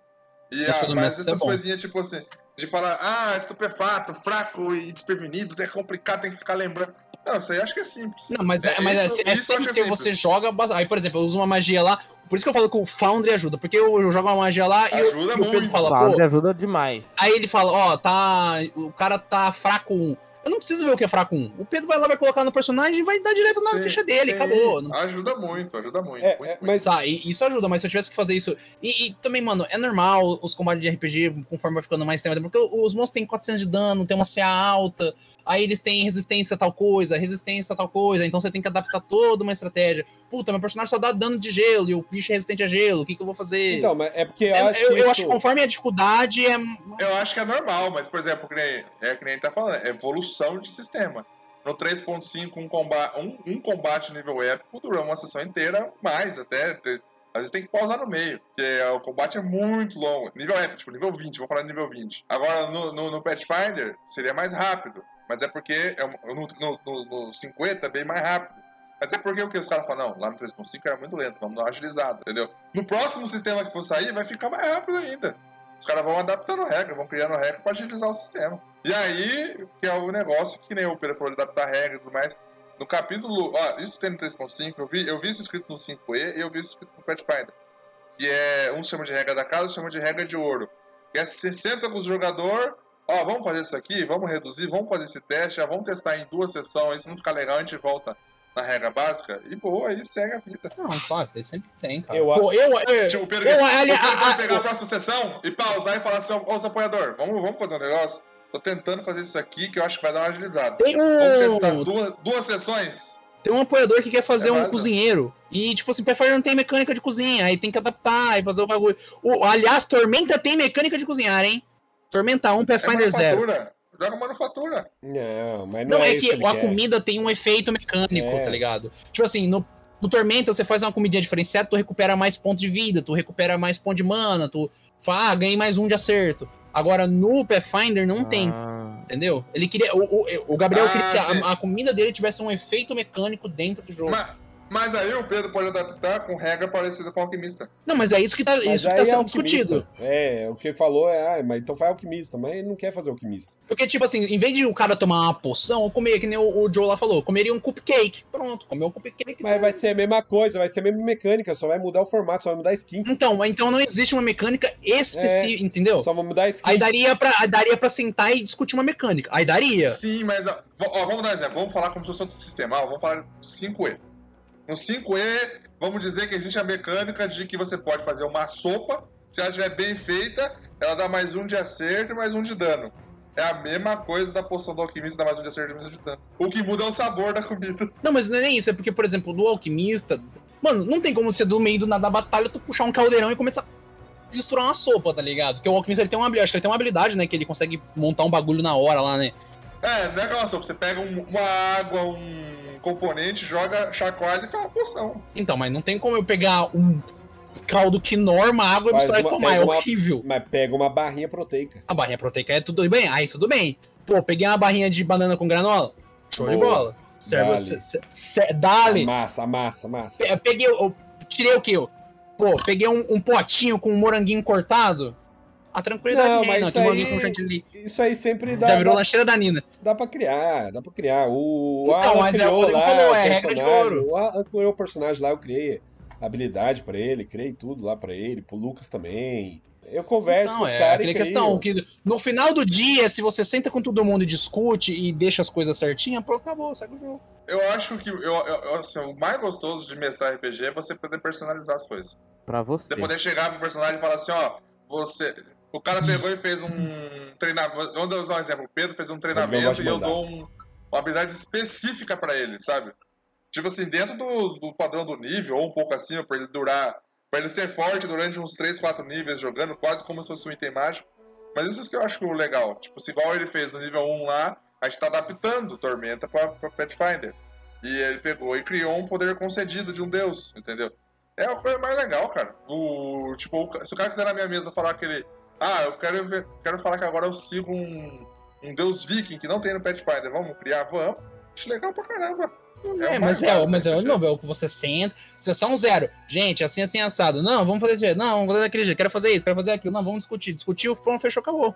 E, O escudo a, do mas é essas bom. coisinhas, tipo assim, de falar, ah, estupefato, fraco e desprevenido, é complicado, tem que ficar lembrando. Não, isso aí acho que é simples. Não, mas é, mas é, isso- é isso eu acho sempre que que é você joga. Aí, por exemplo, eu uso uma magia lá. Por isso que eu falo que o Foundry ajuda. Porque eu, eu jogo uma magia lá e, eu- Ajuda e o Pedro muito. fala, Foundry pô. ajuda demais. Aí ele fala, ó, tá. O cara tá fraco 1. Eu não preciso ver o que é fraco 1. O Pedro vai lá, vai colocar no personagem e vai dar direto na Sim, ficha dele, sim. acabou. Não Ajuda muito, ajuda muito. É, muito, é, muito. mas Tá, e isso ajuda, mas se eu tivesse que fazer isso. E, e também, mano, é normal os combates de RPG, conforme vai ficando mais tempo, porque os monstros têm 400 de dano, tem uma CA alta, aí eles têm resistência a tal coisa, resistência a tal coisa, então você tem que adaptar toda uma estratégia. Puta, meu personagem só dá dano de gelo e o bicho é resistente a gelo, o que, que eu vou fazer? Então, mas é porque eu, eu, acho eu, que eu isso... acho que conforme a dificuldade é. Eu acho que é normal, mas, por exemplo, que nem, é que nem a gente tá falando, é evolução de sistema. No 3.5, um combate, um, um combate nível épico dura uma sessão inteira, mais até. te- às vezes tem que pausar no meio, porque é, o combate é muito longo. Nível épico, tipo, nível 20, vou falar de nível 20. Agora, no, no, no Pathfinder, seria mais rápido. Mas é porque é no, no, no, no 50 é bem mais rápido. Mas é porque o que os caras falam, não, lá no 3.5 era muito lento, vamos dar uma agilizada, entendeu? No próximo sistema que for sair, vai ficar mais rápido ainda. Os caras vão adaptando regra, vão criando regra pra agilizar o sistema. E aí, que é o negócio que nem o Pedro falou de adaptar regra e tudo mais. No capítulo. Ó, isso tem no 3.5, eu vi, eu vi isso escrito no 5E e eu vi isso escrito no Pathfinder. Que é. Um chama de regra da casa, chama de regra de ouro. Que é 60 com o jogador. Ó, vamos fazer isso aqui, vamos reduzir, vamos fazer esse teste, já vamos testar em duas sessões, se não ficar legal, a gente volta na regra básica. E boa, aí segue a vida. Não, aí sempre tem, cara. Eu Pô, eu, eu, Tipo, o Pedro, Eu, o ali- Pedro a- pode a- pegar a próxima sessão e pausar e falar assim, ô, ô apoiador, vamos, vamos fazer um negócio? Tô tentando fazer isso aqui que eu acho que vai dar uma agilizada. tem Vamos testar um, duas, duas sessões? tem um apoiador que quer fazer É um cozinheiro. E, tipo assim, Pathfinder não tem mecânica de cozinha, aí tem que adaptar e fazer o bagulho. O, aliás, Tormenta tem mecânica de cozinhar, hein? Tormenta 1, É Pathfinder 0. manufatura. Joga manufatura. Não, mas não, Não, é, é isso que ele a quer. comida tem um efeito mecânico, É. tá ligado? Tipo assim, no, no Tormenta você faz uma comidinha diferenciada, tu recupera mais ponto de vida, tu recupera mais ponto de mana, tu fala, ah, ganhei mais um de acerto. Agora no Pathfinder não tem. Ah, Entendeu? Ele queria. O, o, o Gabriel Ah, queria que a, a comida dele tivesse um efeito mecânico dentro do jogo. Mas, mas aí o Pedro pode adaptar com regra parecida com o alquimista. Não, mas é isso que tá, Mas isso que tá é sendo alquimista. discutido. É, o que ele falou é, ah, mas então faz alquimista, mas ele não quer fazer alquimista. Porque, tipo assim, em vez de o cara tomar uma poção, comer, que nem o, o Joe lá falou, comeria um cupcake. Pronto, comeu um cupcake. Mas vai ser a mesma coisa, vai ser a mesma mecânica, só vai mudar o formato, só vai mudar a skin. Então, então não existe uma mecânica específica, entendeu? Só vai mudar a skin. Aí daria pra, aí daria pra sentar e discutir uma mecânica. Aí daria. Sim, mas ó, ó, vamos dar um exemplo. Vamos falar como se fosse outro sistema. Ó, vamos falar do 5E. No 5E, vamos dizer que existe a mecânica de que você pode fazer uma sopa. Se ela estiver bem feita, ela dá mais um de acerto e mais um de dano. É a mesma coisa da poção do alquimista, dá mais um de acerto e mais um de dano. O que muda é o sabor da comida. Não, mas não é nem isso, é porque, por exemplo, do alquimista. Mano, não tem como ser do meio do nada da batalha tu puxar um caldeirão e começar a destruir uma sopa, tá ligado? Porque o alquimista ele tem uma habilidade, acho que ele tem uma habilidade, né? Que ele consegue montar um bagulho na hora lá, né? É, não é aquela sopa. Você pega um- uma água, um componente, joga, chacoalha e faz uma poção. Então, mas não tem como eu pegar um caldo quinor, uma água e Faz misturar e tomar. É uma- horrível. Mas pega uma barrinha proteica. A barrinha proteica é tudo bem? Aí tudo bem. Pô, peguei uma barrinha de banana com granola. Show de bola. Serve, Dale. se- se- se- dale. Massa, massa, massa. Pe- Peguei, eu tirei o quê? Pô, peguei um, um potinho com um moranguinho cortado. A tranquilidade Não, mas que isso aí- com chantilly. Isso aí sempre dá, Já virou dá, lancheira da Nina. dá pra criar, dá pra criar. O Então, Alan mas é o lá falou, é regra de personagem. ouro. O Alan criou o personagem lá, eu criei habilidade pra ele, criei tudo lá pra ele, pro Lucas também. Eu converso Então, com os é caras questão que no final do dia, se você senta com todo mundo e discute e deixa as coisas certinhas, pronto, acabou, segue o jogo. Eu acho que eu, eu- eu- assim, o mais gostoso de mestrar RPG é você poder personalizar as coisas. Pra você. Você poder chegar pro personagem e falar assim, ó, você. O cara pegou e fez um treinamento. Vamos usar um exemplo. O Pedro fez um treinamento de e eu dou um- uma habilidade específica pra ele, sabe? Tipo assim, dentro do, do padrão do nível, ou um pouco acima, pra ele durar. Pra ele ser forte durante uns 3, 4 níveis jogando, quase como se fosse um item mágico. Mas isso que eu acho legal. Tipo, se igual ele fez no nível 1 lá, a gente tá adaptando Tormenta pra, pra Pathfinder. E ele pegou e criou um poder concedido de um deus, entendeu? É a coisa mais legal, cara. O, tipo, se o cara quiser na minha mesa falar que ele. Ah, eu quero, ver- quero falar que agora eu sigo um, um deus viking que não tem no Pathfinder. Vamos criar? Vamos. Acho legal pra caramba. É, o mas mais é, mas é novo, é o que você senta, sessão zero. Gente, assim, assim, assado. Não, vamos fazer desse jeito. Não, vamos fazer daquele jeito. Quero fazer isso, quero fazer aquilo. Não, vamos discutir. Discutiu, pronto, fechou, acabou.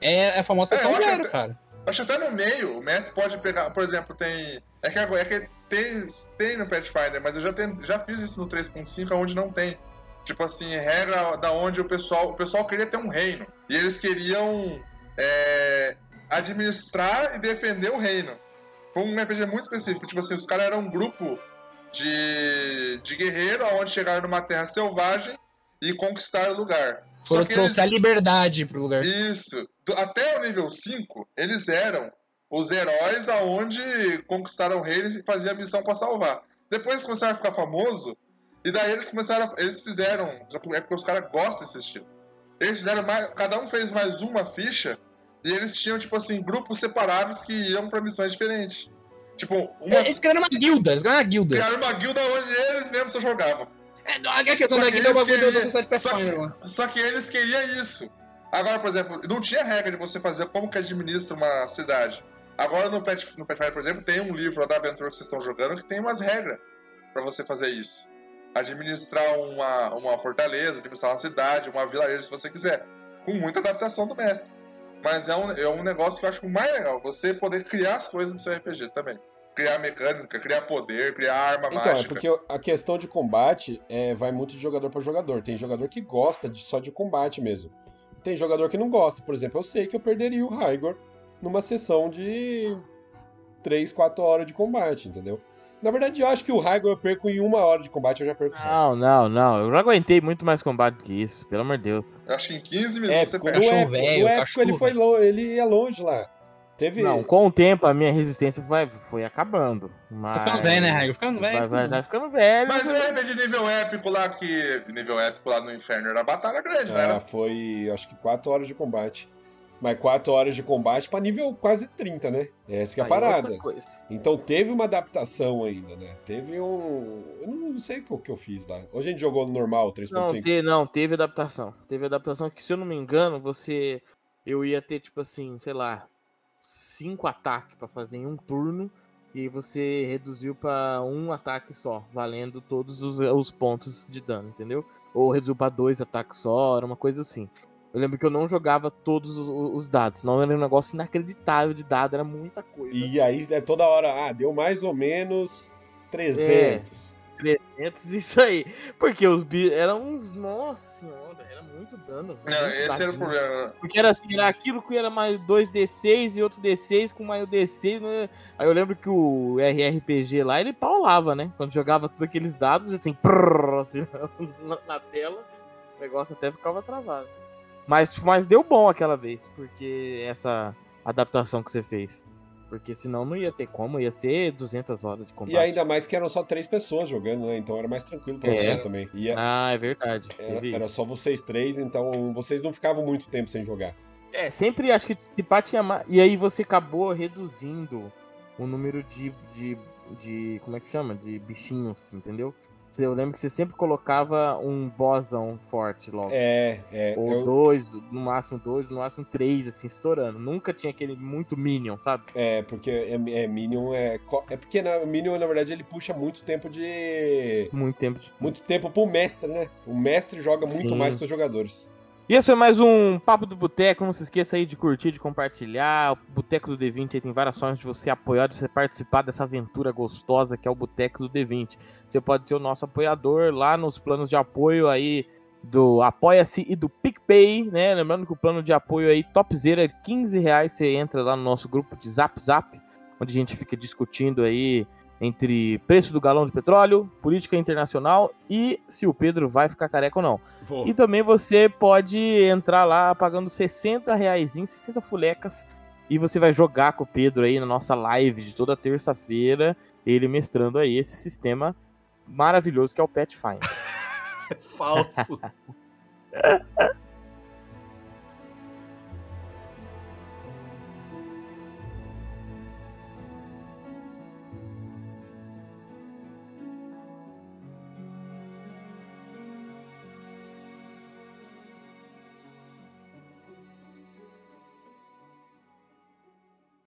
É, é a famosa É, sessão acho zero, até- cara. Acho que até no meio, o mestre pode pegar, por exemplo, tem. É que é que tem, tem no Pathfinder, mas eu já, tenho, já fiz isso no 3.5, onde não tem. Tipo assim, regra da onde o pessoal. O pessoal queria ter um reino. E eles queriam é, administrar e defender o reino. Foi um RPG muito específico. Tipo assim, os caras eram um grupo de, de guerreiro onde chegaram numa terra selvagem e conquistaram o lugar. Foram que trouxe eles- a liberdade pro lugar. isso. Do- Até o nível 5, eles eram os heróis aonde conquistaram o reino e faziam a missão pra salvar. Depois eles começaram a ficar famoso e daí eles começaram, a- eles fizeram, é porque os caras gostam desse estilo. Eles fizeram mais, cada um fez mais uma ficha e eles tinham tipo assim grupos separados que iam pra missões diferentes. Tipo, uma, Eles criaram uma guilda, eles criaram uma guilda. criaram uma guilda onde eles mesmos só jogavam. É, a questão Só da que guilda é eles bagulho da- sociedade só Pathfinder, mano. Só que eles queriam isso. Agora, por exemplo, não tinha regra de você fazer como que administra uma cidade. Agora no, Pet, no Pathfinder, por exemplo, tem um livro da aventura que vocês estão jogando que tem umas regras pra você fazer isso. Administrar uma, uma fortaleza, administrar uma cidade, uma vilarejo, se você quiser. Com muita adaptação do mestre. Mas é um, é um negócio que eu acho mais legal. Você poder criar as coisas no seu RPG também. Criar mecânica, criar poder, criar arma Então, mágica. é porque a questão de combate é, vai muito de jogador para jogador. Tem jogador que gosta de, só de combate mesmo. Tem jogador que não gosta. Por exemplo, eu sei que eu perderia o Raigor numa sessão de 3, 4 horas de combate, entendeu? Na verdade, eu acho que o Raigor eu perco em uma hora de combate, eu já perco. o. Não, não, não. Eu já aguentei muito mais combate que isso, pelo amor de Deus. Eu acho que em 15 minutos Épico, você no perde. Cachorro épico, velho, épico cachorro ele foi lo- ele ia longe lá. Teve. Não, com o tempo a minha resistência foi, foi acabando. Mas... Tá ficando velho, né, Raigo? Ficando velho. Vai, vai, não. vai ficando velho. Mas o RPG de nível épico lá, que. Nível épico lá no inferno era batalha grande, né? Ah, foi acho que 4 horas de combate. Mas 4 horas de combate pra nível quase 30, né? Essa que é a Aí parada. Então teve uma adaptação ainda, né? Teve um. Eu não sei o que eu fiz lá. Hoje a gente jogou no normal, Não, 3.5. te, não, teve adaptação. Teve adaptação que, se eu não me engano, você. Eu ia ter, tipo assim, sei lá. cinco ataques pra fazer em um turno. E você reduziu pra um ataque só, valendo todos os, os pontos de dano, entendeu? Ou reduziu pra dois ataques só, era uma coisa assim. Eu lembro que eu não jogava todos os, os dados, senão era um negócio inacreditável de dado, era muita coisa. E aí é toda hora, ah, deu mais ou menos 300. 300, isso aí. Porque os bichos eram uns. Nossa senhora, era muito dano. Não, muito esse era o dadinho. problema. né? Porque era assim, era aquilo que era mais 2D6 e outro D6 com mais o D6. Né? Aí eu lembro que o RRPG lá, ele paulava, né? Quando jogava todos aqueles dados, assim, prrr, assim na, na tela, o negócio até ficava travado. Mas, mas deu bom aquela vez, porque essa adaptação que você fez. Porque senão não ia ter como, ia ser 200 horas de combate. E ainda mais que eram só três pessoas jogando, né? Então era mais tranquilo pra É. vocês também. É- Ah, é verdade. era, teve era isso. só vocês três, então vocês não ficavam muito tempo sem jogar. É, sempre acho que se pá tinha mais. E aí você acabou reduzindo o número de, de, de. Como é que chama? De bichinhos, entendeu? Eu lembro que você sempre colocava um bossão forte logo. É, é. Ou eu- dois, no máximo dois, no máximo três, assim, estourando. Nunca tinha aquele muito Minion, sabe? É, porque é, é Minion é. É porque na Minion, na verdade, ele puxa muito tempo de. Muito tempo. De... Muito tempo pro mestre, né? O mestre joga muito Sim. mais que os jogadores. E esse foi mais um Papo do Boteco. Não se esqueça aí de curtir, de compartilhar. O Boteco do D20 aí tem várias formas de você apoiar, de você participar dessa aventura gostosa que é o Boteco do D20. Você pode ser o nosso apoiador lá nos planos de apoio aí do Apoia-se e do PicPay, né? Lembrando que o plano de apoio aí, topzera, é 15 reais. Você entra lá no nosso grupo de Zap Zap, onde a gente fica discutindo aí entre preço do galão de petróleo, política internacional e se o Pedro vai ficar careca ou não. Vou. E também você pode entrar lá pagando 60 reais, 60 fulecas, e você vai jogar com o Pedro aí na nossa live de toda terça-feira, ele mestrando aí esse sistema maravilhoso que é o Pathfinder. Falso.